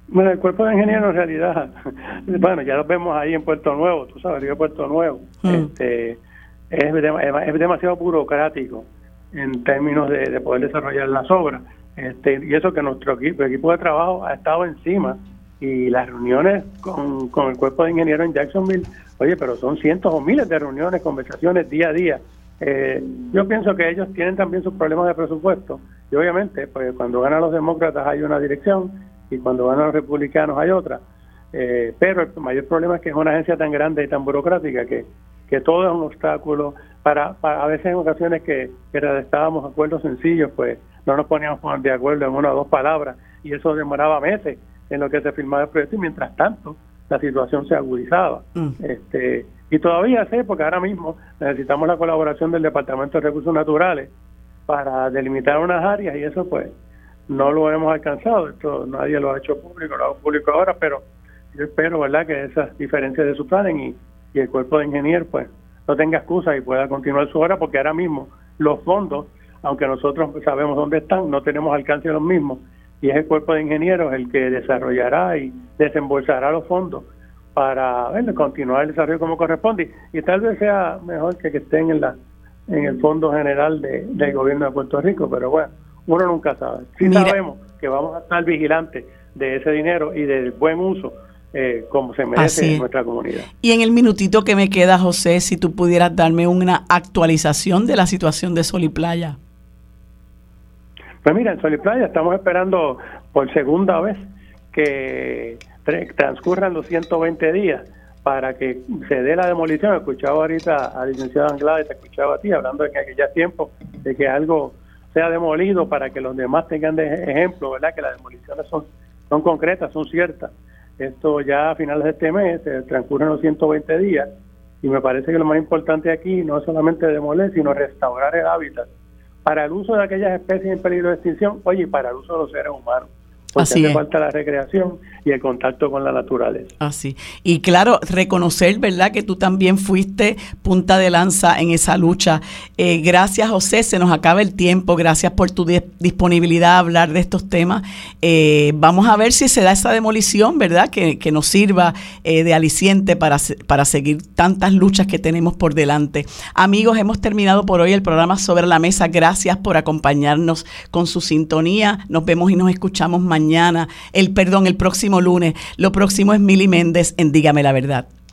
Bueno, el Cuerpo de Ingenieros en realidad, bueno, ya lo vemos ahí en Puerto Nuevo, tú sabes, Río Puerto Nuevo, mm. este, es, es, demasiado burocrático en términos de, de poder desarrollar las obras este, y eso que nuestro equipo, equipo de trabajo ha estado encima y las reuniones con, con el cuerpo de ingenieros en Jacksonville, oye, pero son cientos o miles de reuniones, conversaciones día a día. Eh, yo pienso que ellos tienen también sus problemas de presupuesto y obviamente pues cuando ganan los demócratas hay una dirección y cuando ganan los republicanos hay otra. Eh, pero el mayor problema es que es una agencia tan grande y tan burocrática que, que todo es un obstáculo para, a veces en ocasiones que, que redactábamos acuerdos sencillos, pues no nos poníamos de acuerdo en una o dos palabras y eso demoraba meses en lo que se firmaba el proyecto y mientras tanto la situación se agudizaba. Mm. Este, y todavía sé, porque ahora mismo necesitamos la colaboración del Departamento de Recursos Naturales para delimitar unas áreas y eso pues no lo hemos alcanzado. Esto nadie lo ha hecho público, lo hago público ahora, pero yo espero, ¿verdad?, que esas diferencias de su plan y, y el cuerpo de ingenieros pues no tenga excusa y pueda continuar su hora porque ahora mismo los fondos aunque nosotros sabemos dónde están, no tenemos alcance de los mismos, y es el cuerpo de ingenieros el que desarrollará y desembolsará los fondos para continuar el desarrollo como corresponde, y tal vez sea mejor que, que estén en, la, en el Fondo General de, del Gobierno de Puerto Rico, pero bueno, uno nunca sabe. Sí sabemos que vamos a estar vigilantes de ese dinero y del buen uso eh, como se merece en nuestra comunidad. Y en el minutito que me queda, José, si tú pudieras darme una actualización de la situación de Sol y Playa. Pues mira, en Sol y Playa estamos esperando por segunda vez que transcurran los 120 días para que se dé la demolición. Escuchaba ahorita al licenciado Anglada y te escuchaba a ti hablando de que aquella tiempo de que algo sea demolido para que los demás tengan de ejemplo, ¿verdad? Que las demoliciones son, son concretas, son ciertas. Esto ya a finales de este mes se transcurren los 120 días y me parece que lo más importante aquí no es solamente demoler, sino restaurar el hábitat para el uso de aquellas especies en peligro de extinción, oye, y para el uso de los seres humanos porque Así hace falta la recreación y el contacto con la naturaleza. Así. Y claro, reconocer, ¿verdad?, que tú también fuiste punta de lanza en esa lucha. Eh, gracias, José, se nos acaba el tiempo. Gracias por tu disponibilidad a hablar de estos temas. Eh, vamos a ver si se da esa demolición, ¿verdad?, que, que nos sirva eh, de aliciente para, para seguir tantas luchas que tenemos por delante. Amigos, hemos terminado por hoy el programa Sobre la Mesa. Gracias por acompañarnos con su sintonía. Nos vemos y nos escuchamos mañana mañana, el perdón, el próximo lunes. Lo próximo es Mili Méndez en Dígame la Verdad.